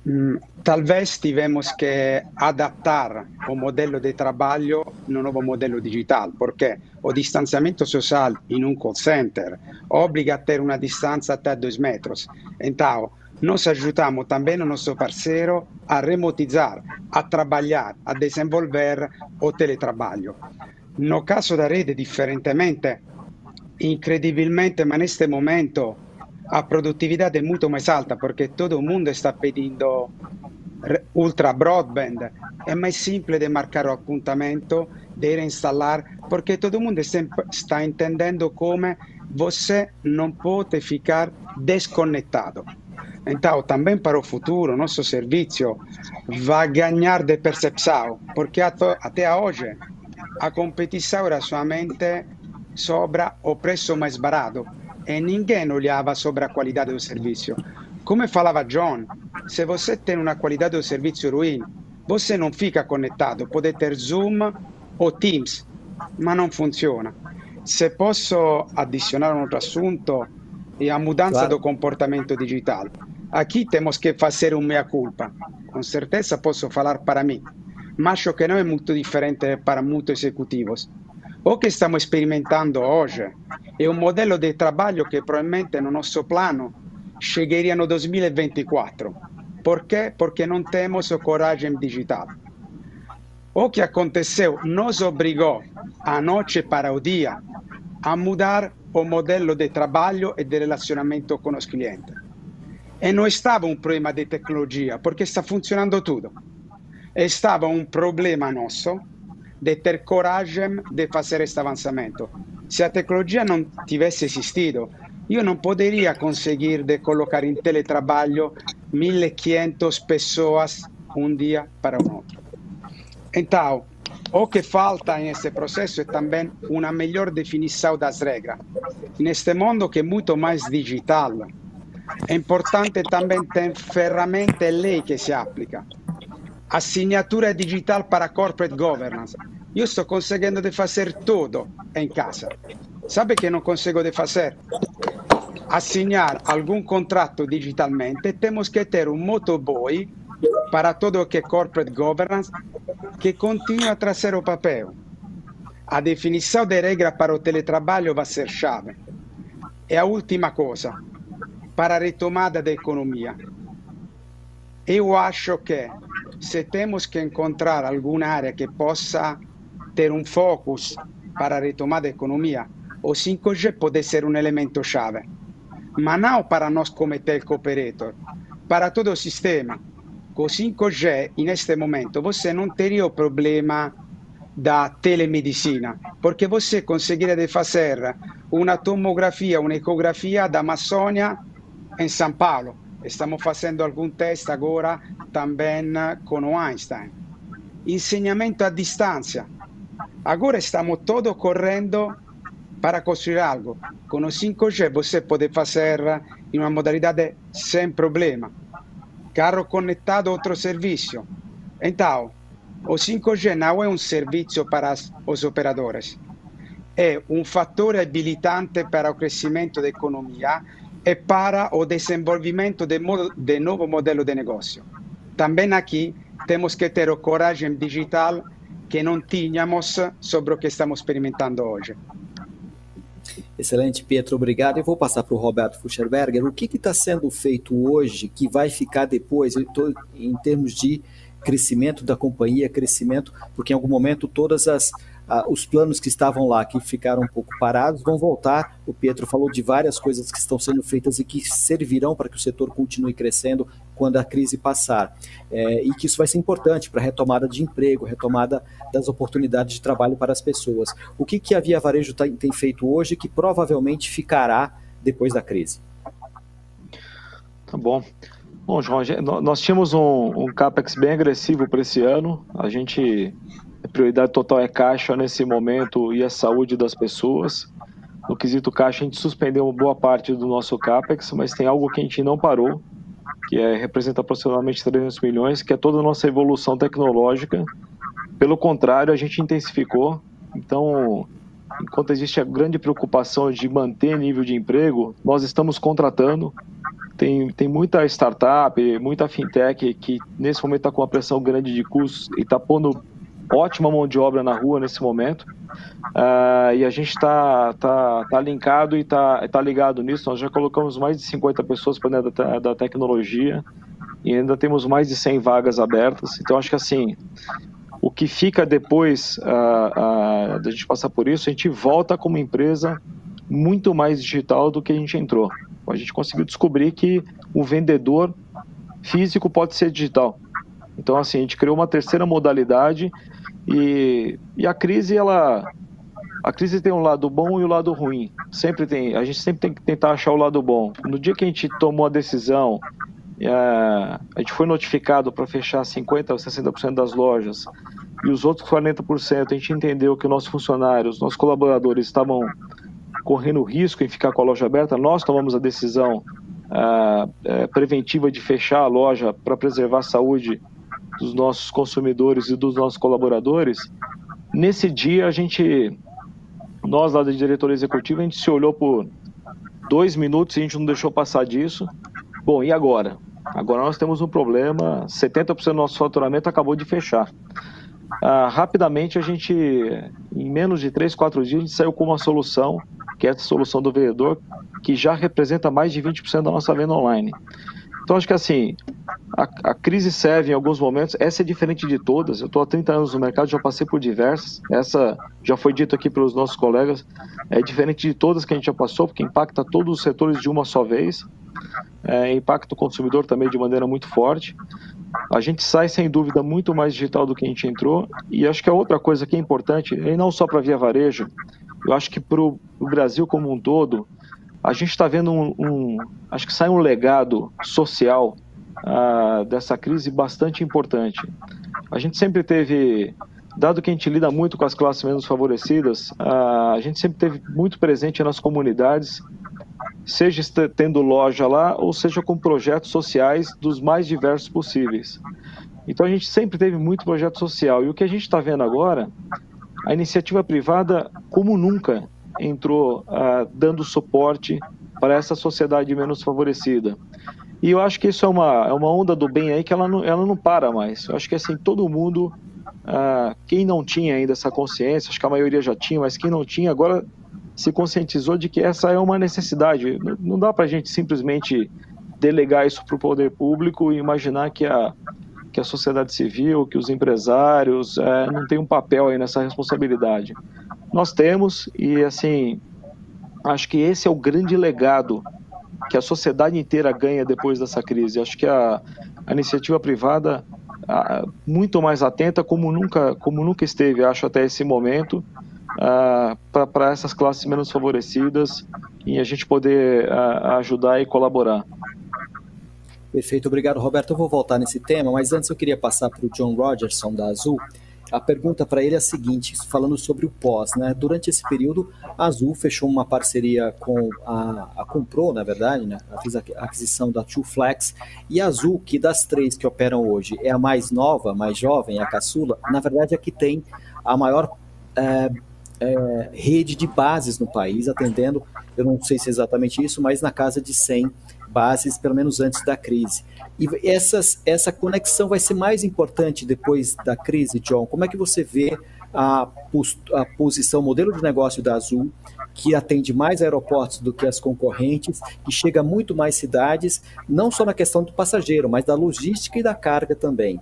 Speaker 3: Mm, talvez tivemos que adaptar o modelo de trabalho no novo modelo digital, porque o distanciamento social em um call center obriga a ter uma distância até 2 metros. Então, nós ajudamos também o nosso parceiro a remotizar, a trabalhar, a desenvolver o teletrabalho. No caso da rede, diferentemente, increíblemente, mas neste momento a produtividade é muito mais alta porque todo mundo está pedindo ultra broadband. É mais simples de marcar o apontamento, de instalar, porque todo mundo está entendendo como você não pode ficar desconectado. Então, também para o futuro, nosso serviço vai ganhar de percepção, porque até hoje a competição era somente sobre o preço mais barato e ninguém olhava sobre a qualidade do serviço. Come falava John, se você tem uma qualidade do serviço ruim, você não fica conectado. Pode ter Zoom ou Teams, mas não funciona. Se posso adicionar um outro assunto, é a mudança claro. do comportamento digital. Aqui temos que fazer uma meia-culpa. Com certeza posso falar para mim, mas acho que não é muito diferente para muitos executivos. O que estamos experimentando hoje é um modelo de trabalho que provavelmente no nosso plano chegaria no 2024. Por quê? Porque não temos coragem digital. O que aconteceu nos obrigou, a noite para o a mudar o modelo de trabalho e de relacionamento com os clientes. E não estava um problema de tecnologia, porque está funcionando tudo. Estava um problema nosso de ter coragem de fazer este avançamento. Se a tecnologia não tivesse existido, eu não poderia conseguir de colocar em teletrabalho 1500 pessoas um dia para o outro. Então, o que falta nesse processo é também uma melhor definição das regras. Neste mundo que é muito mais digital, é importante também ter ferramentas e lei que se aplica. Assinatura digital para corporate governance. Eu estou conseguindo de fazer tudo em casa. Sabe que não consigo de fazer? Assinar algum contrato digitalmente, temos que ter um motoboy para todo o que é corporate governance que continua a trazer o papel. A definição de regra para o teletrabalho vai ser chave. E a última coisa, para a retomada da economia. Eu acho que se temos que encontrar alguma área que possa ter um focus para a retomada da economia, o 5G pode ser um elemento chave. Mas não para nós como telco operator, para todo o sistema com 5G, neste momento, você não teria o problema da telemedicina, porque você conseguiria fazer uma tomografia, uma ecografia da Amazônia em São Paulo. Estamos fazendo algum teste agora também com o Einstein. Ensinamento à distância. Agora estamos todos correndo para construir algo. Com o 5G você pode fazer em uma modalidade sem problema carro conectado a outro serviço. Então, o 5G não é um serviço para os operadores, é um fator habilitante para o crescimento da economia e para o desenvolvimento de, de novo modelo de negócio. Também aqui temos que ter a coragem digital que não tínhamos sobre o que estamos experimentando hoje.
Speaker 1: Excelente, Pietro, obrigado. Eu vou passar para o Roberto Fuscherberger. O que está sendo feito hoje que vai ficar depois, em termos de crescimento da companhia, crescimento, porque em algum momento todas as os planos que estavam lá, que ficaram um pouco parados, vão voltar. O Pietro falou de várias coisas que estão sendo feitas e que servirão para que o setor continue crescendo quando a crise passar. É, e que isso vai ser importante para a retomada de emprego, retomada das oportunidades de trabalho para as pessoas. O que, que a Via Varejo tá, tem feito hoje que provavelmente ficará depois da crise?
Speaker 4: Tá bom. Bom, João, nós tínhamos um, um CAPEX bem agressivo para esse ano. A gente a prioridade total é caixa nesse momento e a saúde das pessoas. No quesito caixa, a gente suspendeu uma boa parte do nosso CAPEX, mas tem algo que a gente não parou, que é, representa aproximadamente 300 milhões, que é toda a nossa evolução tecnológica. Pelo contrário, a gente intensificou. Então, enquanto existe a grande preocupação de manter nível de emprego, nós estamos contratando. Tem, tem muita startup, muita fintech que nesse momento está com uma pressão grande de custos e está pondo ótima mão de obra na rua nesse momento. Uh, e a gente está tá, tá linkado e está tá ligado nisso. Nós já colocamos mais de 50 pessoas para dentro da, da tecnologia e ainda temos mais de 100 vagas abertas. Então, acho que assim, o que fica depois uh, uh, da gente passar por isso, a gente volta como empresa muito mais digital do que a gente entrou. A gente conseguiu descobrir que o vendedor físico pode ser digital. Então, assim, a gente criou uma terceira modalidade e, e a crise, ela. A crise tem um lado bom e o um lado ruim. Sempre tem. A gente sempre tem que tentar achar o lado bom. No dia que a gente tomou a decisão, é, a gente foi notificado para fechar 50% ou 60% das lojas e os outros 40% a gente entendeu que os nossos funcionários, nossos colaboradores estavam correndo risco em ficar com a loja aberta, nós tomamos a decisão uh, preventiva de fechar a loja para preservar a saúde dos nossos consumidores e dos nossos colaboradores, nesse dia a gente, nós lá da diretoria executiva, a gente se olhou por dois minutos e a gente não deixou passar disso. Bom, e agora? Agora nós temos um problema, 70% do nosso faturamento acabou de fechar. Ah, rapidamente a gente, em menos de 3, 4 dias, a gente saiu com uma solução, que é a solução do vendedor, que já representa mais de 20% da nossa venda online. Então acho que assim, a, a, crise serve em alguns momentos, essa é diferente de todas. Eu estou há 30 anos no mercado, já passei por diversas. Essa já foi dito aqui pelos nossos colegas, é diferente de todas que a gente já passou, porque impacta todos os setores de uma só vez. É, impacta o consumidor também de maneira muito forte. A gente sai, sem dúvida, muito mais digital do que a gente entrou. E acho que a outra coisa que é importante, e não só para Via Varejo, eu acho que para o Brasil como um todo, a gente está vendo um, um, Acho que sai um legado social uh, dessa crise bastante importante. A gente sempre teve. Dado que a gente lida muito com as classes menos favorecidas, uh, a gente sempre teve muito presente nas comunidades, seja tendo loja lá ou seja com projetos sociais dos mais diversos possíveis. Então a gente sempre teve muito projeto social. E o que a gente está vendo agora, a iniciativa privada, como nunca, entrou uh, dando suporte para essa sociedade menos favorecida. E eu acho que isso é uma, é uma onda do bem aí que ela não, ela não para mais. Eu acho que assim, todo mundo, uh, quem não tinha ainda essa consciência, acho que a maioria já tinha, mas quem não tinha agora se conscientizou de que essa é uma necessidade. Não dá para a gente simplesmente delegar isso para o poder público e imaginar que a, que a sociedade civil, que os empresários é, não têm um papel aí nessa responsabilidade. Nós temos e assim acho que esse é o grande legado que a sociedade inteira ganha depois dessa crise. Acho que a, a iniciativa privada a, muito mais atenta como nunca como nunca esteve, acho até esse momento para essas classes menos favorecidas e a gente poder ajudar e colaborar.
Speaker 1: Perfeito, obrigado Roberto. Eu vou voltar nesse tema, mas antes eu queria passar para o John Rogerson da Azul a pergunta para ele é a seguinte, falando sobre o pós, né? Durante esse período, a Azul fechou uma parceria com a, a comprou, na verdade, né? Fez a aquisição da Two Flex e a Azul, que das três que operam hoje é a mais nova, mais jovem, a caçula, na verdade é que tem a maior é, é, rede de bases no país, atendendo, eu não sei se é exatamente isso, mas na casa de 100 bases, pelo menos antes da crise. E essas, essa conexão vai ser mais importante depois da crise, John? Como é que você vê a, a posição, modelo de negócio da Azul, que atende mais aeroportos do que as concorrentes, que chega a muito mais cidades, não só na questão do passageiro, mas da logística e da carga também?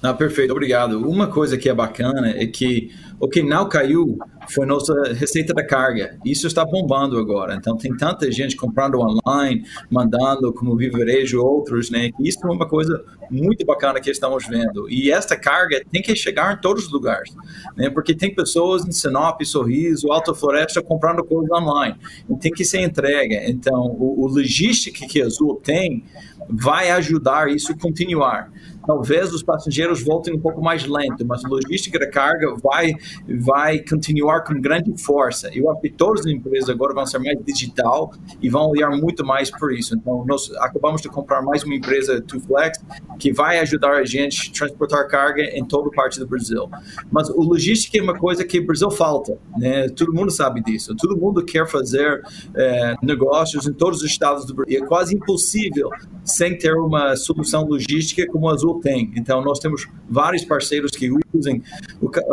Speaker 2: Não, perfeito, obrigado. Uma coisa que é bacana é que o que não caiu foi nossa receita da carga. Isso está bombando agora. Então, tem tanta gente comprando online, mandando como Viverejo outros, né? Isso é uma coisa muito bacana que estamos vendo. E esta carga tem que chegar em todos os lugares, né? Porque tem pessoas em Sinop, Sorriso, Alta Floresta comprando coisas online. E tem que ser entrega. Então, o, o logística que a Azul tem vai ajudar isso a continuar talvez os passageiros voltem um pouco mais lento, mas a logística da carga vai, vai continuar com grande força. Eu acho que todas as empresas agora vão ser mais digital e vão olhar muito mais por isso. Então, nós acabamos de comprar mais uma empresa, Flex, que vai ajudar a gente a transportar carga em toda parte do Brasil. Mas o logística é uma coisa que o Brasil falta, né? Todo mundo sabe disso. Todo mundo quer fazer é, negócios em todos os estados do Brasil. É quase impossível sem ter uma solução logística como a Tem. Então, nós temos vários parceiros que usam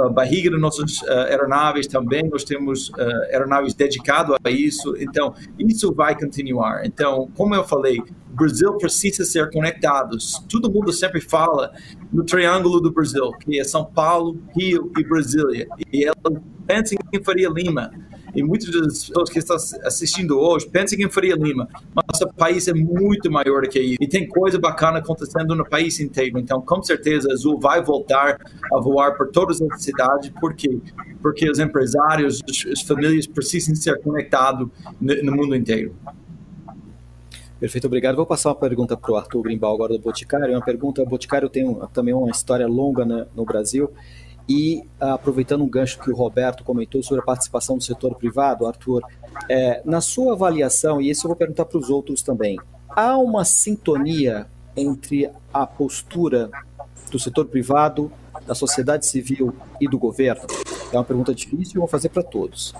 Speaker 2: a barriga das nossas uh, aeronaves também, nós temos uh, aeronaves dedicadas a isso. Então, isso vai continuar. Então, como eu falei, o Brasil precisa ser conectado. Todo mundo sempre fala no Triângulo do Brasil, que é São Paulo, Rio e Brasília. E ela pensa em Faria Lima e muitas das pessoas que estão assistindo hoje pensam em Faria Lima, mas o país é muito maior do que isso e tem coisa bacana acontecendo no país inteiro. Então, com certeza, a Azul vai voltar a voar por todas as cidades, por quê? Porque os empresários, as famílias precisam ser conectados no mundo inteiro.
Speaker 1: Perfeito, obrigado. Vou passar uma pergunta para o Arthur Grimbal agora do Boticário. Uma pergunta, o Boticário tem um, também uma história longa né, no Brasil e aproveitando um gancho que o Roberto comentou sobre a participação do setor privado, Arthur, é, na sua avaliação, e isso eu vou perguntar para os outros também, há uma sintonia entre a postura do setor privado, da sociedade civil e do governo? É uma pergunta difícil e vou fazer para todos.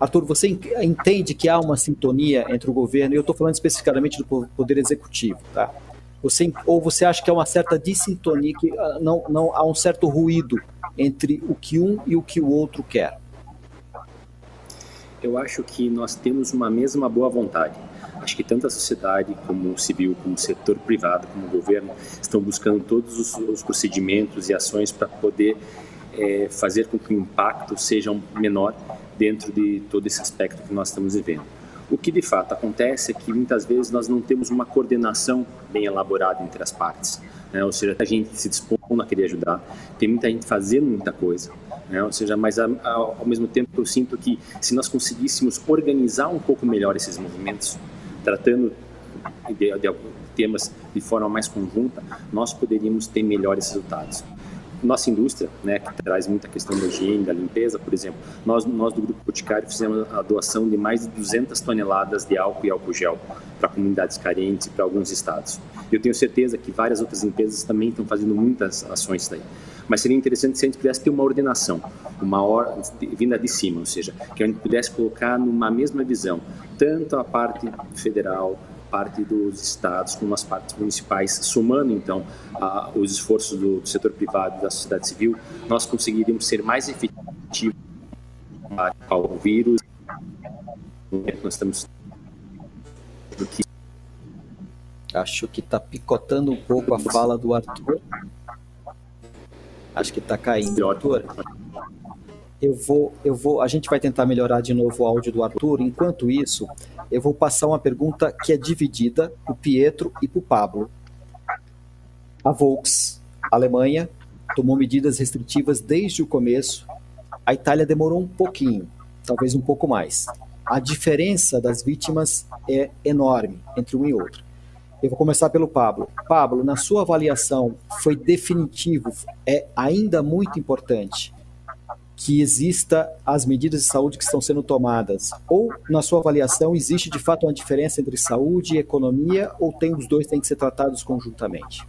Speaker 1: Arthur, você entende que há uma sintonia entre o governo, e eu estou falando especificamente do Poder Executivo, tá? Você, ou você acha que há uma certa dissintonia, que ah, não, não há um certo ruído entre o que um e o que o outro quer?
Speaker 7: Eu acho que nós temos uma mesma boa vontade. Acho que tanto a sociedade como o civil, como o setor privado, como o governo, estão buscando todos os, os procedimentos e ações para poder é, fazer com que o impacto seja menor dentro de todo esse aspecto que nós estamos vivendo. O que de fato acontece é que muitas vezes nós não temos uma coordenação bem elaborada entre as partes. Né? Ou seja, a gente se dispondo a querer ajudar, tem muita gente fazendo muita coisa. Né? Ou seja, mas ao mesmo tempo eu sinto que se nós conseguíssemos organizar um pouco melhor esses movimentos, tratando de, de temas de forma mais conjunta, nós poderíamos ter melhores resultados nossa indústria, né, que traz muita questão da higiene, da limpeza, por exemplo, nós, nós do Grupo Boticário fizemos a doação de mais de 200 toneladas de álcool e álcool gel para comunidades carentes e para alguns estados. Eu tenho certeza que várias outras empresas também estão fazendo muitas ações daí. Mas seria interessante se a gente pudesse ter uma ordenação, uma or... vinda de cima, ou seja, que a gente pudesse colocar numa mesma visão, tanto a parte federal, parte dos estados como as partes municipais, somando então a, os esforços do, do, setor privado e da sociedade civil, nós conseguiríamos ser mais efetivos ao vírus. Nós estamos
Speaker 1: Acho que está picotando um pouco a fala do Arthur. Acho que está caindo, Arthur. Eu vou, eu vou, a gente vai tentar melhorar de novo o áudio do Arthur. Enquanto isso, eu vou passar uma pergunta que é dividida para o Pietro e para o Pablo. A Volks, Alemanha, tomou medidas restritivas desde o começo. A Itália demorou um pouquinho, talvez um pouco mais. A diferença das vítimas é enorme entre um e outro. Eu vou começar pelo Pablo. Pablo, na sua avaliação, foi definitivo, é ainda muito importante que exista as medidas de saúde que estão sendo tomadas? Ou, na sua avaliação, existe de fato uma diferença entre saúde e economia, ou tem os dois têm que ser tratados conjuntamente?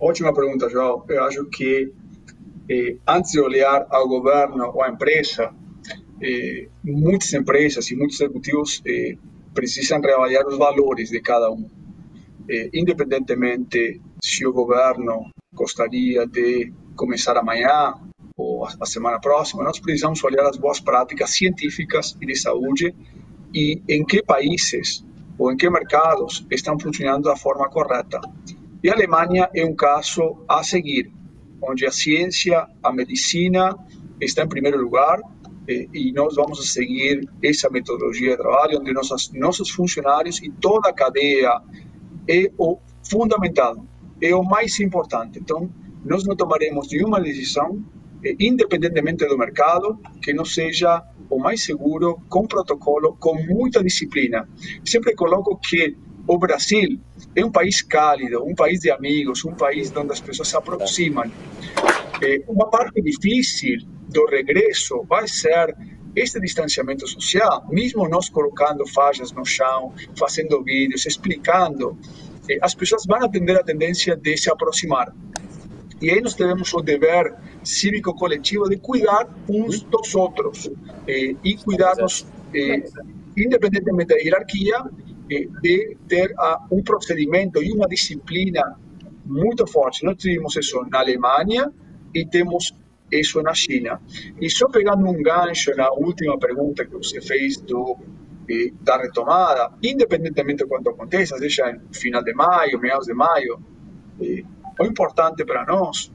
Speaker 5: Ótima pergunta, João. Eu acho que eh, antes de olhar ao governo ou à empresa, eh, muitas empresas e muitos executivos eh, precisam reavaliar os valores de cada um. Eh, independentemente se o governo gostaria de começar amanhã ou a semana próxima, nós precisamos olhar as boas práticas científicas e de saúde e em que países ou em que mercados estão funcionando da forma correta. E a Alemanha é um caso a seguir, onde a ciência, a medicina está em primeiro lugar e nós vamos seguir essa metodologia de trabalho, onde nossos, nossos funcionários e toda a cadeia é o fundamental, é o mais importante. Então, nós não tomaremos nenhuma decisão independentemente do mercado, que não seja o mais seguro, com protocolo, com muita disciplina. Sempre coloco que o Brasil é um país cálido, um país de amigos, um país onde as pessoas se aproximam. Eh, uma parte difícil do regresso vai ser este distanciamento social, mesmo nós colocando faixas no chão, fazendo vídeos, explicando, eh, as pessoas vão atender a tendência de se aproximar. E aí nós temos o dever cívico coletivo de cuidar uns dos outros eh, e cuidarmos, eh, independentemente da hierarquia, eh, de ter uh, um procedimento e uma disciplina muito forte. Nós tivemos isso na Alemanha e temos isso na China. E só pegando um gancho na última pergunta que você fez do eh, da retomada, independentemente de quando aconteça, seja no final de maio, meados de maio, eh, o importante para nós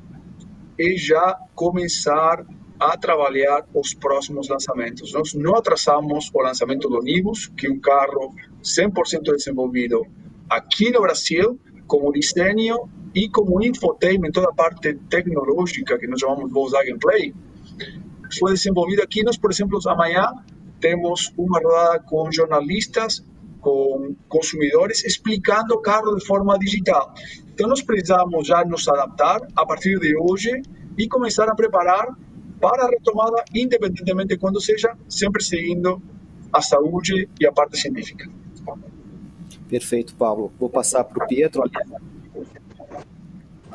Speaker 5: é já começar a trabalhar os próximos lançamentos. Nós não atrasamos o lançamento do Nibus, que é um carro 100% desenvolvido aqui no Brasil, como desenho e como infotainment, toda a parte tecnológica que nós chamamos Volkswagen Play, foi desenvolvido aqui. Nós, por exemplo, amanhã temos uma rodada com jornalistas, com consumidores, explicando o carro de forma digital. Então, nós precisamos já nos adaptar a partir de hoje e começar a preparar para a retomada, independentemente de quando seja, sempre seguindo a saúde e a parte científica.
Speaker 1: Perfeito, Paulo. Vou passar para o Pietro.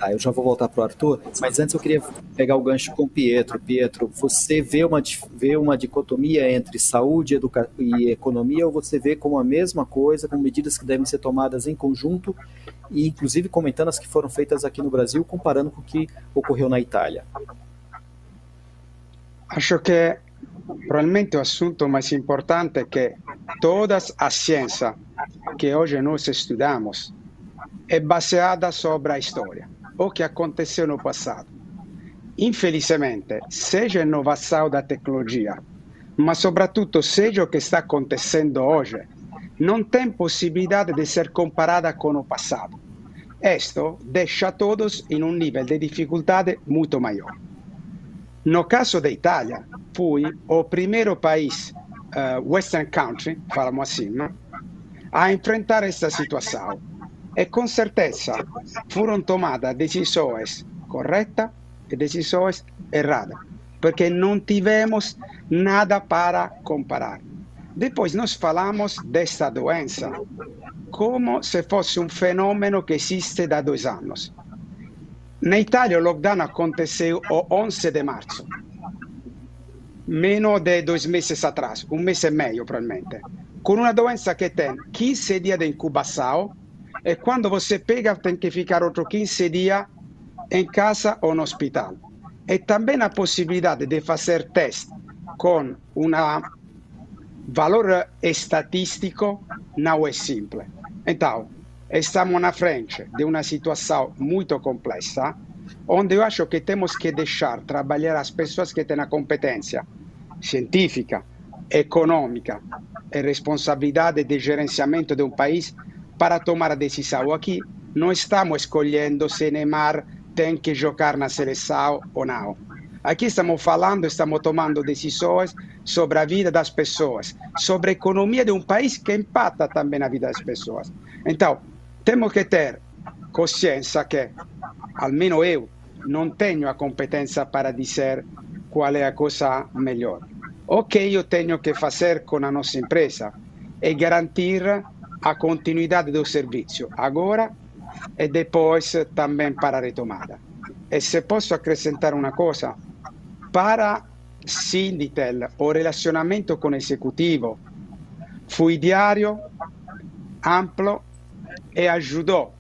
Speaker 1: Ah, eu já vou voltar para o Arthur, mas antes eu queria pegar o gancho com o Pietro. Pietro, você vê uma, vê uma dicotomia entre saúde educa e economia ou você vê como a mesma coisa, com medidas que devem ser tomadas em conjunto e inclusive comentando as que foram feitas aqui no Brasil, comparando com o que ocorreu na Itália?
Speaker 3: Acho que probabilmente o assunto mais importante é que toda a ciência que hoje nós estudamos é baseada sobre a história, o que aconteceu no passado. Infelizmente, seja a inovação da tecnologia, mas sobretudo seja o que está acontecendo hoje, não tem possibilidade de ser comparada com o passado. Isto deixa todos em um nível de dificuldade muito maior. No caso da Itália, fui o primeiro país, uh, Western Country, falamos assim, a enfrentar esta situação. E com certeza foram tomadas decisões corretas e decisões erradas, porque não tivemos nada para comparar. Depois nós falamos desta doença como se fosse um fenômeno que existe há dois anos. Na Itália o lockdown aconteceu o 11 de março, menos de dois meses atrás, um mês e meio provavelmente, com uma doença que tem 15 dias de incubação e quando você pega tem que ficar outros 15 dias em casa ou no hospital. E também a possibilidade de fazer teste com um valor estatístico não é simples. Então, estamos na frente de uma situação muito complexa, onde eu acho que temos que deixar trabalhar as pessoas que têm a competência científica, econômica e responsabilidade de gerenciamento de um país para tomar a decisão. Aqui não estamos escolhendo se Neymar tem que jogar na seleção ou não. Aqui estamos falando, estamos tomando decisões sobre a vida das pessoas, sobre a economia de um país que impacta também na vida das pessoas. Então, temos que ter consciência que, almeno eu, não tenho a competência para dizer qual é a coisa melhor. O que eu tenho que fazer com a nossa empresa é garantir a continuidade do serviço, agora e depois também para retomada. E se posso acrescentar uma coisa, para Sinditel o relacionamento com o executivo foi diário, amplo e ajudou,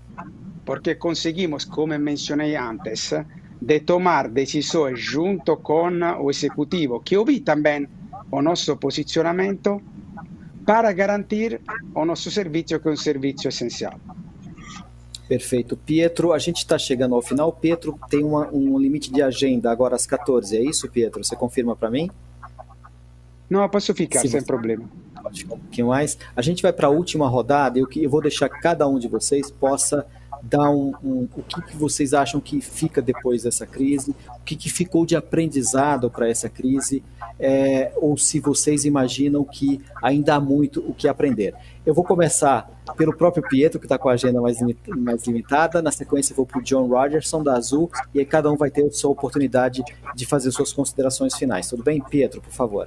Speaker 3: porque conseguimos, como mencionei antes, de tomar decisões junto com o executivo, que ouvi também o nosso posicionamento para garantir o nosso serviço, que é um serviço essencial.
Speaker 1: Perfeito. Pietro, a gente está chegando ao final. Pietro tem uma, um limite de agenda agora às 14. É isso, Pietro? Você confirma para mim?
Speaker 3: Não, eu posso ficar, Sim, sem problema.
Speaker 1: Pode ficar um pouquinho mais. A gente vai para a última rodada e eu, eu vou deixar que cada um de vocês possa dar um, um o que, que, vocês acham que fica depois dessa crise, o que, que ficou de aprendizado para essa crise, é, ou se vocês imaginam que ainda há muito o que aprender. Eu vou começar pelo próprio Pietro, que está com a agenda mais, mais limitada, na sequência vou para o John Rogerson, da Azul, e aí cada um vai ter a sua oportunidade de fazer suas considerações finais. Tudo bem? Pietro, por favor.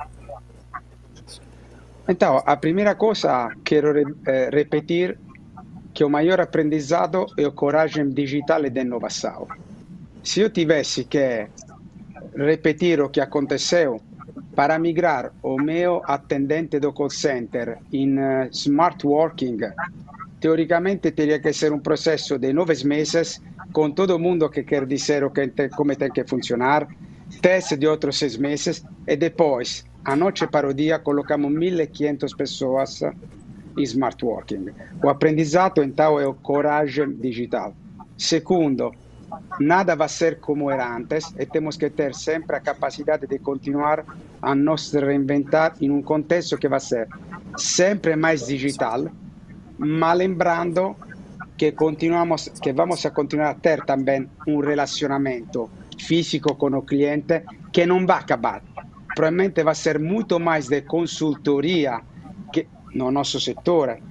Speaker 3: Então, a primeira coisa, quero eh, repetir que o maior aprendizado é a coragem digital e de inovação. Se eu tivesse que repetir o que aconteceu para migrar o meu atendente do call center em uh, smart working, teoricamente teria que ser um processo de nove meses, com todo mundo que quer dizer o que, como tem que funcionar, teste de outros seis meses, e depois, a noite para o dia, colocamos 1.500 pessoas smart working. O aprendizado, então, é a coragem digital. Segundo, nada vai ser como era antes e temos que ter sempre a capacidade de continuar a nos reinventar em um contexto que vai ser sempre mais digital, mas lembrando que continuamos, que vamos a continuar a ter também um relacionamento físico com o cliente que não vai acabar. Provavelmente vai ser muito mais de consultoria no nosso settore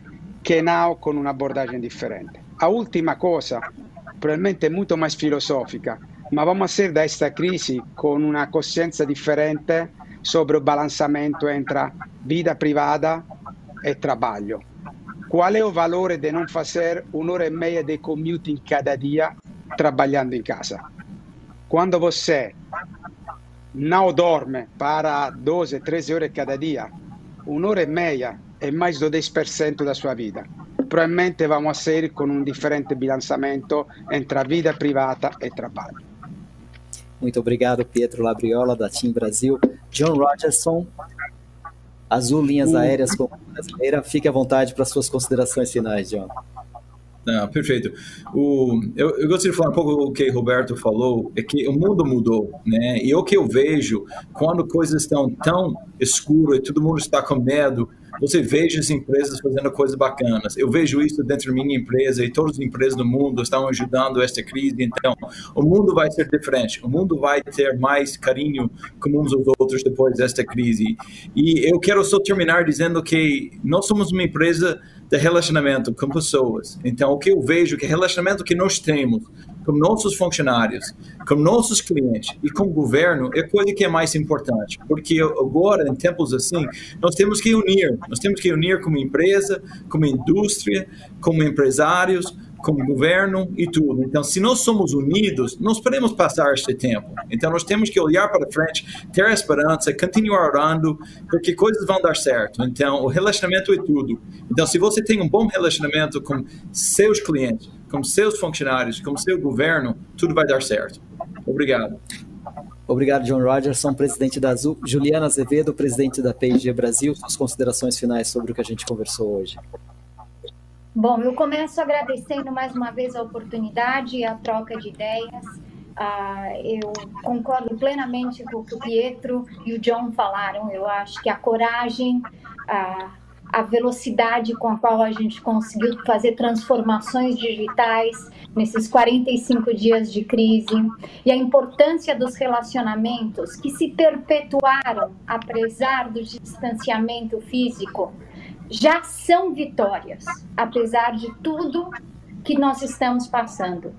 Speaker 3: che não con un'abordagem differente. A última cosa, probabilmente molto mais filosofica, ma vamos a sair desta crise con una coscienza differente sobre o balançamento entre vida privada e trabalho. Qual é o valore di non fare un'ora e meia di commuting cada dia trabalhando em casa? Quando você não dorme para 12, 13 ore cada dia, un'ora e meia é mais do 10% da sua vida. Provavelmente vamos a com um diferente bilanciamento entre a vida privada e trabalho.
Speaker 1: Muito obrigado, Pietro Labriola, da Team Brasil. John Rogerson. Azul Linhas Aéreas Brasileira. Fique à vontade para suas considerações finais, John.
Speaker 2: Não, perfeito. O, eu, eu, gostaria de falar um pouco o que o Roberto falou, é que o mundo mudou, né? E o que eu vejo, quando coisas estão tão escuras e todo mundo está com medo, você veja as empresas fazendo coisas bacanas. Eu vejo isso dentro da minha empresa e todas as empresas do mundo estão ajudando esta crise. Então, o mundo vai ser diferente. O mundo vai ter mais carinho com uns aos outros depois desta crise. E eu quero só terminar dizendo que nós somos uma empresa de relacionamento com pessoas. Então, o que eu vejo que o relacionamento que nós temos com nossos funcionários, com nossos clientes e com o governo é coisa que é mais importante, porque agora, em tempos assim, nós temos que unir, nós temos que unir como empresa, como indústria, como empresários, como governo e tudo. Então, se nós somos unidos, nós podemos passar este tempo. Então, nós temos que olhar para frente, ter esperança, continuar orando, porque coisas vão dar certo. Então, o relacionamento é tudo. Então, se você tem um bom relacionamento com seus clientes, com seus funcionários, com seu governo, tudo vai dar certo. Obrigado.
Speaker 1: Obrigado, John Rogerson, presidente da Azul. Juliana Azevedo, presidente da P&G Brasil, suas considerações finais sobre o que a gente conversou hoje.
Speaker 6: Bom, eu começo agradecendo mais uma vez a oportunidade e a troca de ideias. Uh, eu concordo plenamente com o que o Pietro e o John falaram. Eu acho que a coragem, uh, a velocidade com a qual a gente conseguiu fazer transformações digitais nesses 45 dias de crise e a importância dos relacionamentos que se perpetuaram apesar do distanciamento físico já são vitórias, apesar de tudo que nós estamos passando.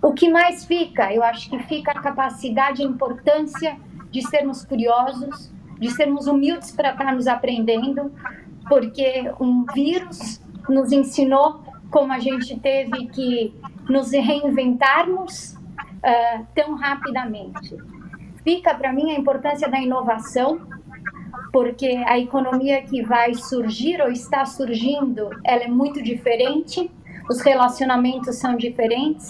Speaker 6: O que mais fica? Eu acho que fica a capacidade e a importância de sermos curiosos, de sermos humildes para estarmos aprendendo, porque um vírus nos ensinou como a gente teve que nos reinventarmos uh, tão rapidamente. Fica para mim a importância da inovação, porque a economia que vai surgir ou está surgindo, ela é muito diferente, os relacionamentos são diferentes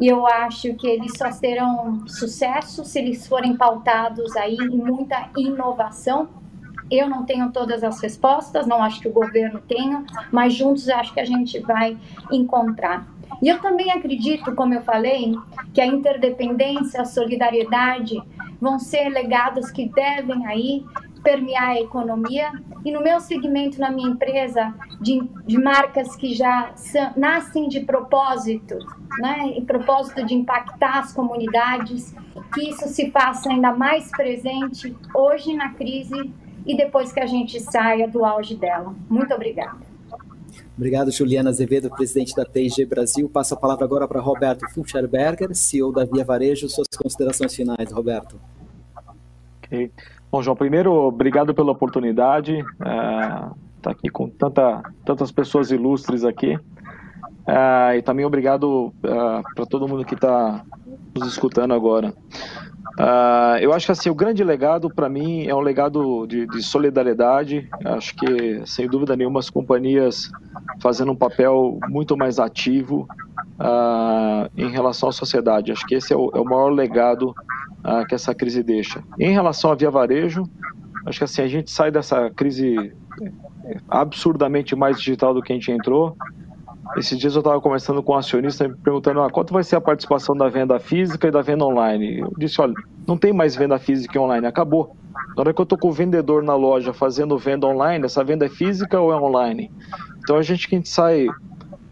Speaker 6: e eu acho que eles só terão sucesso se eles forem pautados aí em muita inovação. Eu não tenho todas as respostas, não acho que o governo tenha, mas juntos acho que a gente vai encontrar. E eu também acredito, como eu falei, que a interdependência, a solidariedade vão ser legados que devem aí permear a economia. E no meu segmento, na minha empresa, de, de marcas que já são, nascem de propósito, né? e propósito de impactar as comunidades, que isso se faça ainda mais presente hoje na crise e depois que a gente saia do auge dela. Muito obrigada.
Speaker 1: Obrigado, Juliana Azevedo, presidente da P&G Brasil. Passo a palavra agora para Roberto Fulcherberger, CEO da Via Varejo. Suas considerações finais, Roberto.
Speaker 4: Ok. Bom, João, primeiro, obrigado pela oportunidade. Estar é, tá aqui com tanta, tantas pessoas ilustres aqui. É, e também obrigado é, para todo mundo que está nos escutando agora. Uh, eu acho que assim, o grande legado para mim é um legado de, de, solidariedade. Acho que, sem dúvida nenhuma, as companhias fazendo um papel muito mais ativo uh, em relação à sociedade. Acho que esse é o, é o maior legado uh, que essa crise deixa. Em relação à Via Varejo, acho que assim, a gente sai dessa crise absurdamente mais digital do que a gente entrou. Esses dias eu estava conversando com um acionista me perguntando ah, quanto vai ser a participação da venda física e da venda online. Eu disse, olha, não tem mais venda física e online, acabou. Na hora que eu estou com o vendedor na loja fazendo venda online, essa venda é física ou é online? Então a gente que sai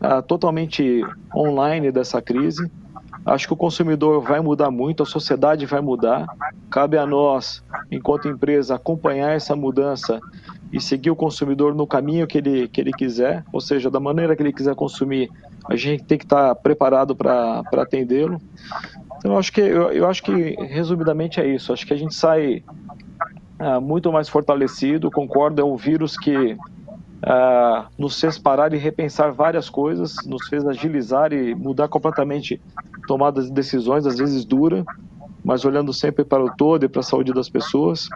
Speaker 4: ah, totalmente online dessa crise. Acho que o consumidor vai mudar muito, a sociedade vai mudar. Cabe a nós, enquanto empresa, acompanhar essa mudança e seguir o consumidor no caminho que ele, que ele quiser, ou seja, da maneira que ele quiser consumir, a gente tem que estar preparado para atendê-lo. Então, eu acho que, eu, eu, acho que, resumidamente, é isso. Acho que a gente sai ah, muito mais fortalecido, concordo, é um vírus que ah, nos fez parar e repensar várias coisas, nos fez agilizar e mudar completamente tomadas de decisões, às vezes dura, mas olhando sempre para o todo e para a saúde das pessoas.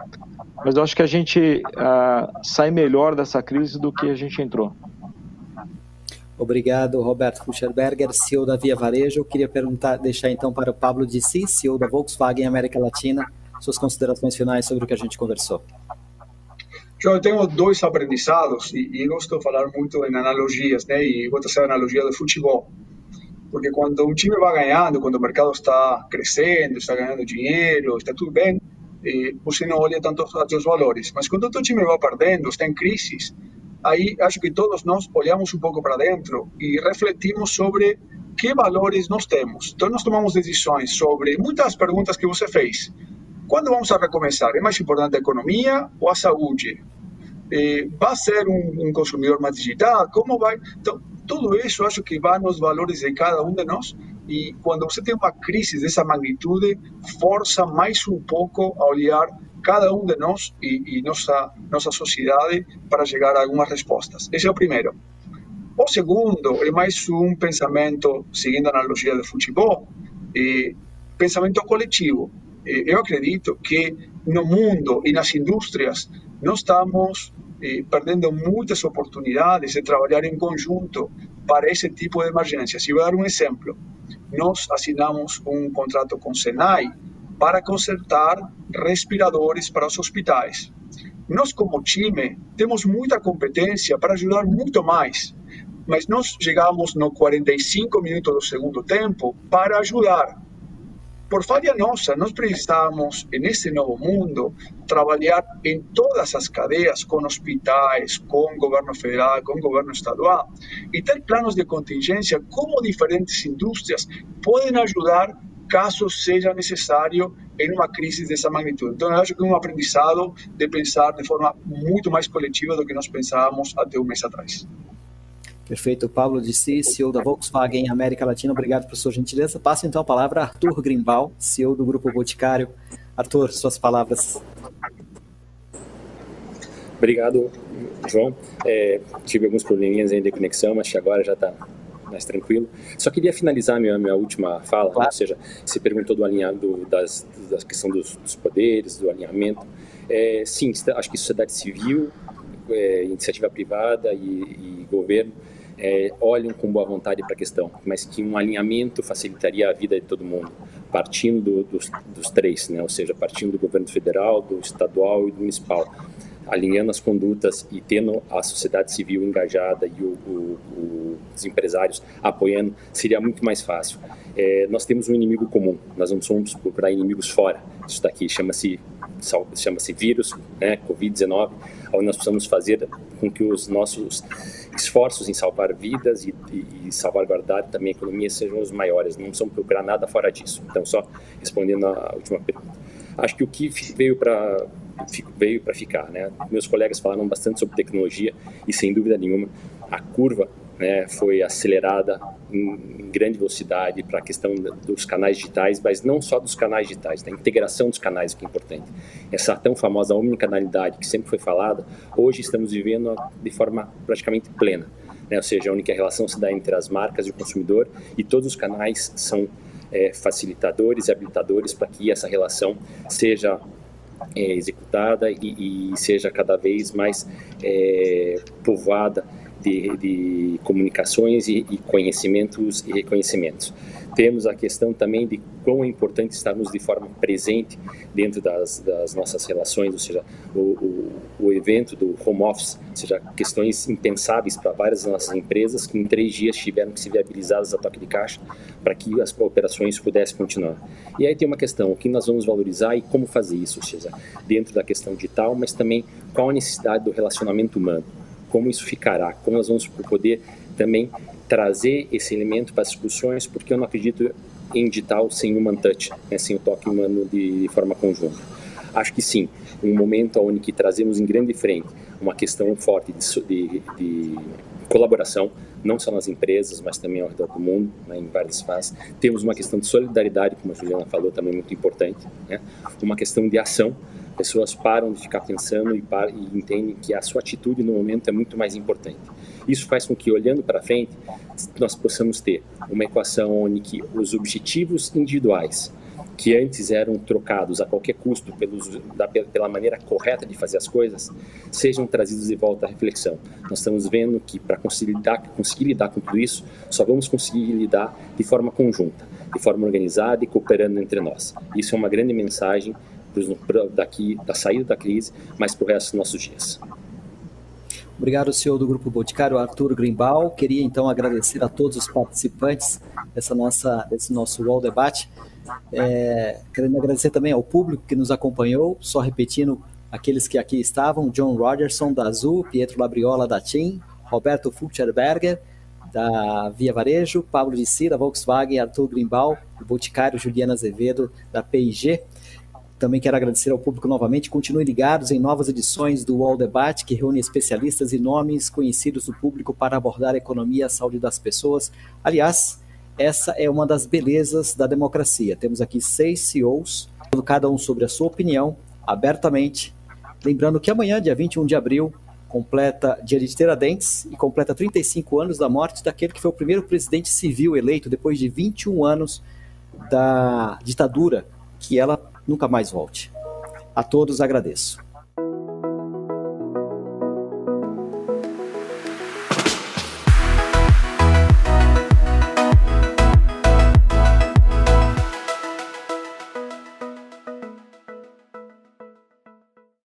Speaker 4: Mas eu acho que a gente uh, sai melhor dessa crise do que a gente entrou.
Speaker 1: Obrigado, Roberto Fucherberger, CEO da Via Varejo. Eu queria perguntar, deixar então para o Pablo Dissi, CEO da Volkswagen América Latina, suas considerações finais sobre o que a gente conversou.
Speaker 5: eu tenho dois aprendizados e, e gosto de falar muito em analogias, né? E vou trazer a analogia do futebol. Porque quando um time vai ganhando, quando o mercado está crescendo, está ganhando dinheiro, está tudo bem, eh, você não olha tanto os seus valores. Mas quando o teu time vai perdendo, está em crise, aí acho que todos nós olhamos um pouco para dentro e refletimos sobre que valores nós temos. Então nós tomamos decisões sobre muitas perguntas que você fez. Quando vamos a recomeçar? É mais importante a economia ou a saúde? Eh, vai ser um, um consumidor mais digital? Como vai? Então, tudo isso acho que vai nos valores de cada um de nós e quando você tem uma crise dessa magnitude, força mais um pouco a olhar cada um de nós e, e nossa nossa sociedade para chegar a algumas respostas. Esse é o primeiro. O segundo é mais um pensamento, seguindo a analogia do futebol, é, pensamento coletivo. eu acredito que no mundo e nas indústrias nós estamos eh, perdendo muitas oportunidades de trabalhar em conjunto para esse tipo de emergências. E vou dar um exemplo. Nós assinamos um contrato com o Senai para consertar respiradores para os hospitais. Nós, como time, temos muita competência para ajudar muito mais, mas nós chegamos no 45 minutos do segundo tempo para ajudar por falha nossa, nós precisamos, nesse novo mundo, trabalhar em todas as cadeias, com hospitais, com governo federal, com governo estadual, e ter planos de contingência, como diferentes indústrias podem ajudar caso seja necessário em uma crise dessa magnitude. Então, eu acho que é um aprendizado de pensar de forma muito mais coletiva do que nós pensávamos até um mês atrás.
Speaker 1: Perfeito. Pablo de Si, CEO da Volkswagen América Latina, obrigado por sua gentileza. Passo então a palavra a Arthur Grimbal, CEO do Grupo Boticário. Arthur, suas palavras.
Speaker 7: Obrigado, João. É, tive alguns probleminhas ainda de conexão, mas agora já está mais tranquilo. Só queria finalizar minha, minha última fala, claro. ou seja, você perguntou do alinhado das, da questão dos, dos, poderes, do alinhamento. É, sim, acho que sociedade civil, é, iniciativa privada e, e governo é, olham com boa vontade para a questão, mas que um alinhamento facilitaria a vida de todo mundo, partindo do, dos, dos, três, né? ou seja, partindo do governo federal, do estadual e do municipal, alinhando as condutas e tendo a sociedade civil engajada e o, o, os empresários apoiando, seria muito mais fácil. É, nós temos um inimigo comum, nós não somos procurar inimigos fora. Isso daqui chama-se chama-se vírus, né, Covid-19, onde nós precisamos fazer com que os nossos esforços em salvar vidas e, e, e salvaguardar também a economia sejam os maiores. Não precisamos procurar nada fora disso. Então, só respondendo a última pergunta. Acho que o que veio para veio para ficar, né? Meus colegas falaram bastante sobre tecnologia e sem dúvida nenhuma a curva né, foi acelerada em, grande velocidade para a questão dos canais digitais, mas não só dos canais digitais, da integração dos canais que é importante. Essa tão famosa omnicanalidade que sempre foi falada, hoje estamos vivendo de forma praticamente plena, né, ou seja, a única relação se dá entre as marcas e o consumidor e todos os canais são é, facilitadores e habilitadores para que essa relação seja é, executada e, e, seja cada vez mais é, povoada de, de comunicações e, e, conhecimentos e reconhecimentos. Temos a questão também de quão é importante estarmos de forma presente dentro das, das nossas relações, ou seja, o, o, o, evento do home office, ou seja, questões impensáveis para várias das nossas empresas que em três dias tiveram que ser viabilizadas a toque de caixa para que as operações pudessem continuar. E aí tem uma questão, o que nós vamos valorizar e como fazer isso, ou seja, dentro da questão digital, mas também qual a necessidade do relacionamento humano como isso ficará, como nós vamos poder também trazer esse elemento para as discussões, porque eu não acredito em digital sem human touch, né, sem o toque humano de, de forma conjunta. Acho que sim, um momento onde trazemos em grande frente uma questão forte de, de, de colaboração, não só nas empresas, mas também ao redor do mundo, né, em várias fases. Temos uma questão de solidariedade, como a Juliana falou, também muito importante. Né? Uma questão de ação, pessoas param de ficar pensando e, e entendem que a sua atitude no momento é muito mais importante. Isso faz com que, olhando para frente, nós possamos ter uma equação onde que os objetivos individuais, que antes eram trocados a qualquer custo pelos, da, pela maneira correta de fazer as coisas, sejam trazidos de volta à reflexão. Nós estamos vendo que para conseguir conseguir lidar com tudo isso, só vamos conseguir lidar de forma conjunta, de forma organizada e cooperando entre nós. Isso é uma grande mensagem daqui da saída da crise, mas para o resto dos nossos dias.
Speaker 1: Obrigado, senhor do Grupo Boticário, Arthur Grimbal. Queria então agradecer a todos os participantes dessa nossa, desse nosso UOL Debate. É, querendo agradecer também ao público que nos acompanhou, só repetindo aqueles que aqui estavam, John Rogerson, da Azul, Pietro Labriola, da TIM, Roberto Fulcherberger, da Via Varejo, Pablo de Cira, Volkswagen, Arthur Grimbal, do Boticário, Juliana Azevedo, da PIG, também quero agradecer ao público novamente. Continuem ligados em novas edições do UOL Debate, que reúne especialistas e nomes conhecidos do público para abordar a economia e a saúde das pessoas. Aliás, essa é uma das belezas da democracia. Temos aqui seis CEOs, cada um sobre a sua opinião, abertamente. Lembrando que amanhã, dia 21 de abril, completa dia de Tiradentes e completa 35 anos da morte daquele que foi o primeiro presidente civil eleito depois de 21 anos da ditadura que ela nunca mais volte. A todos agradeço.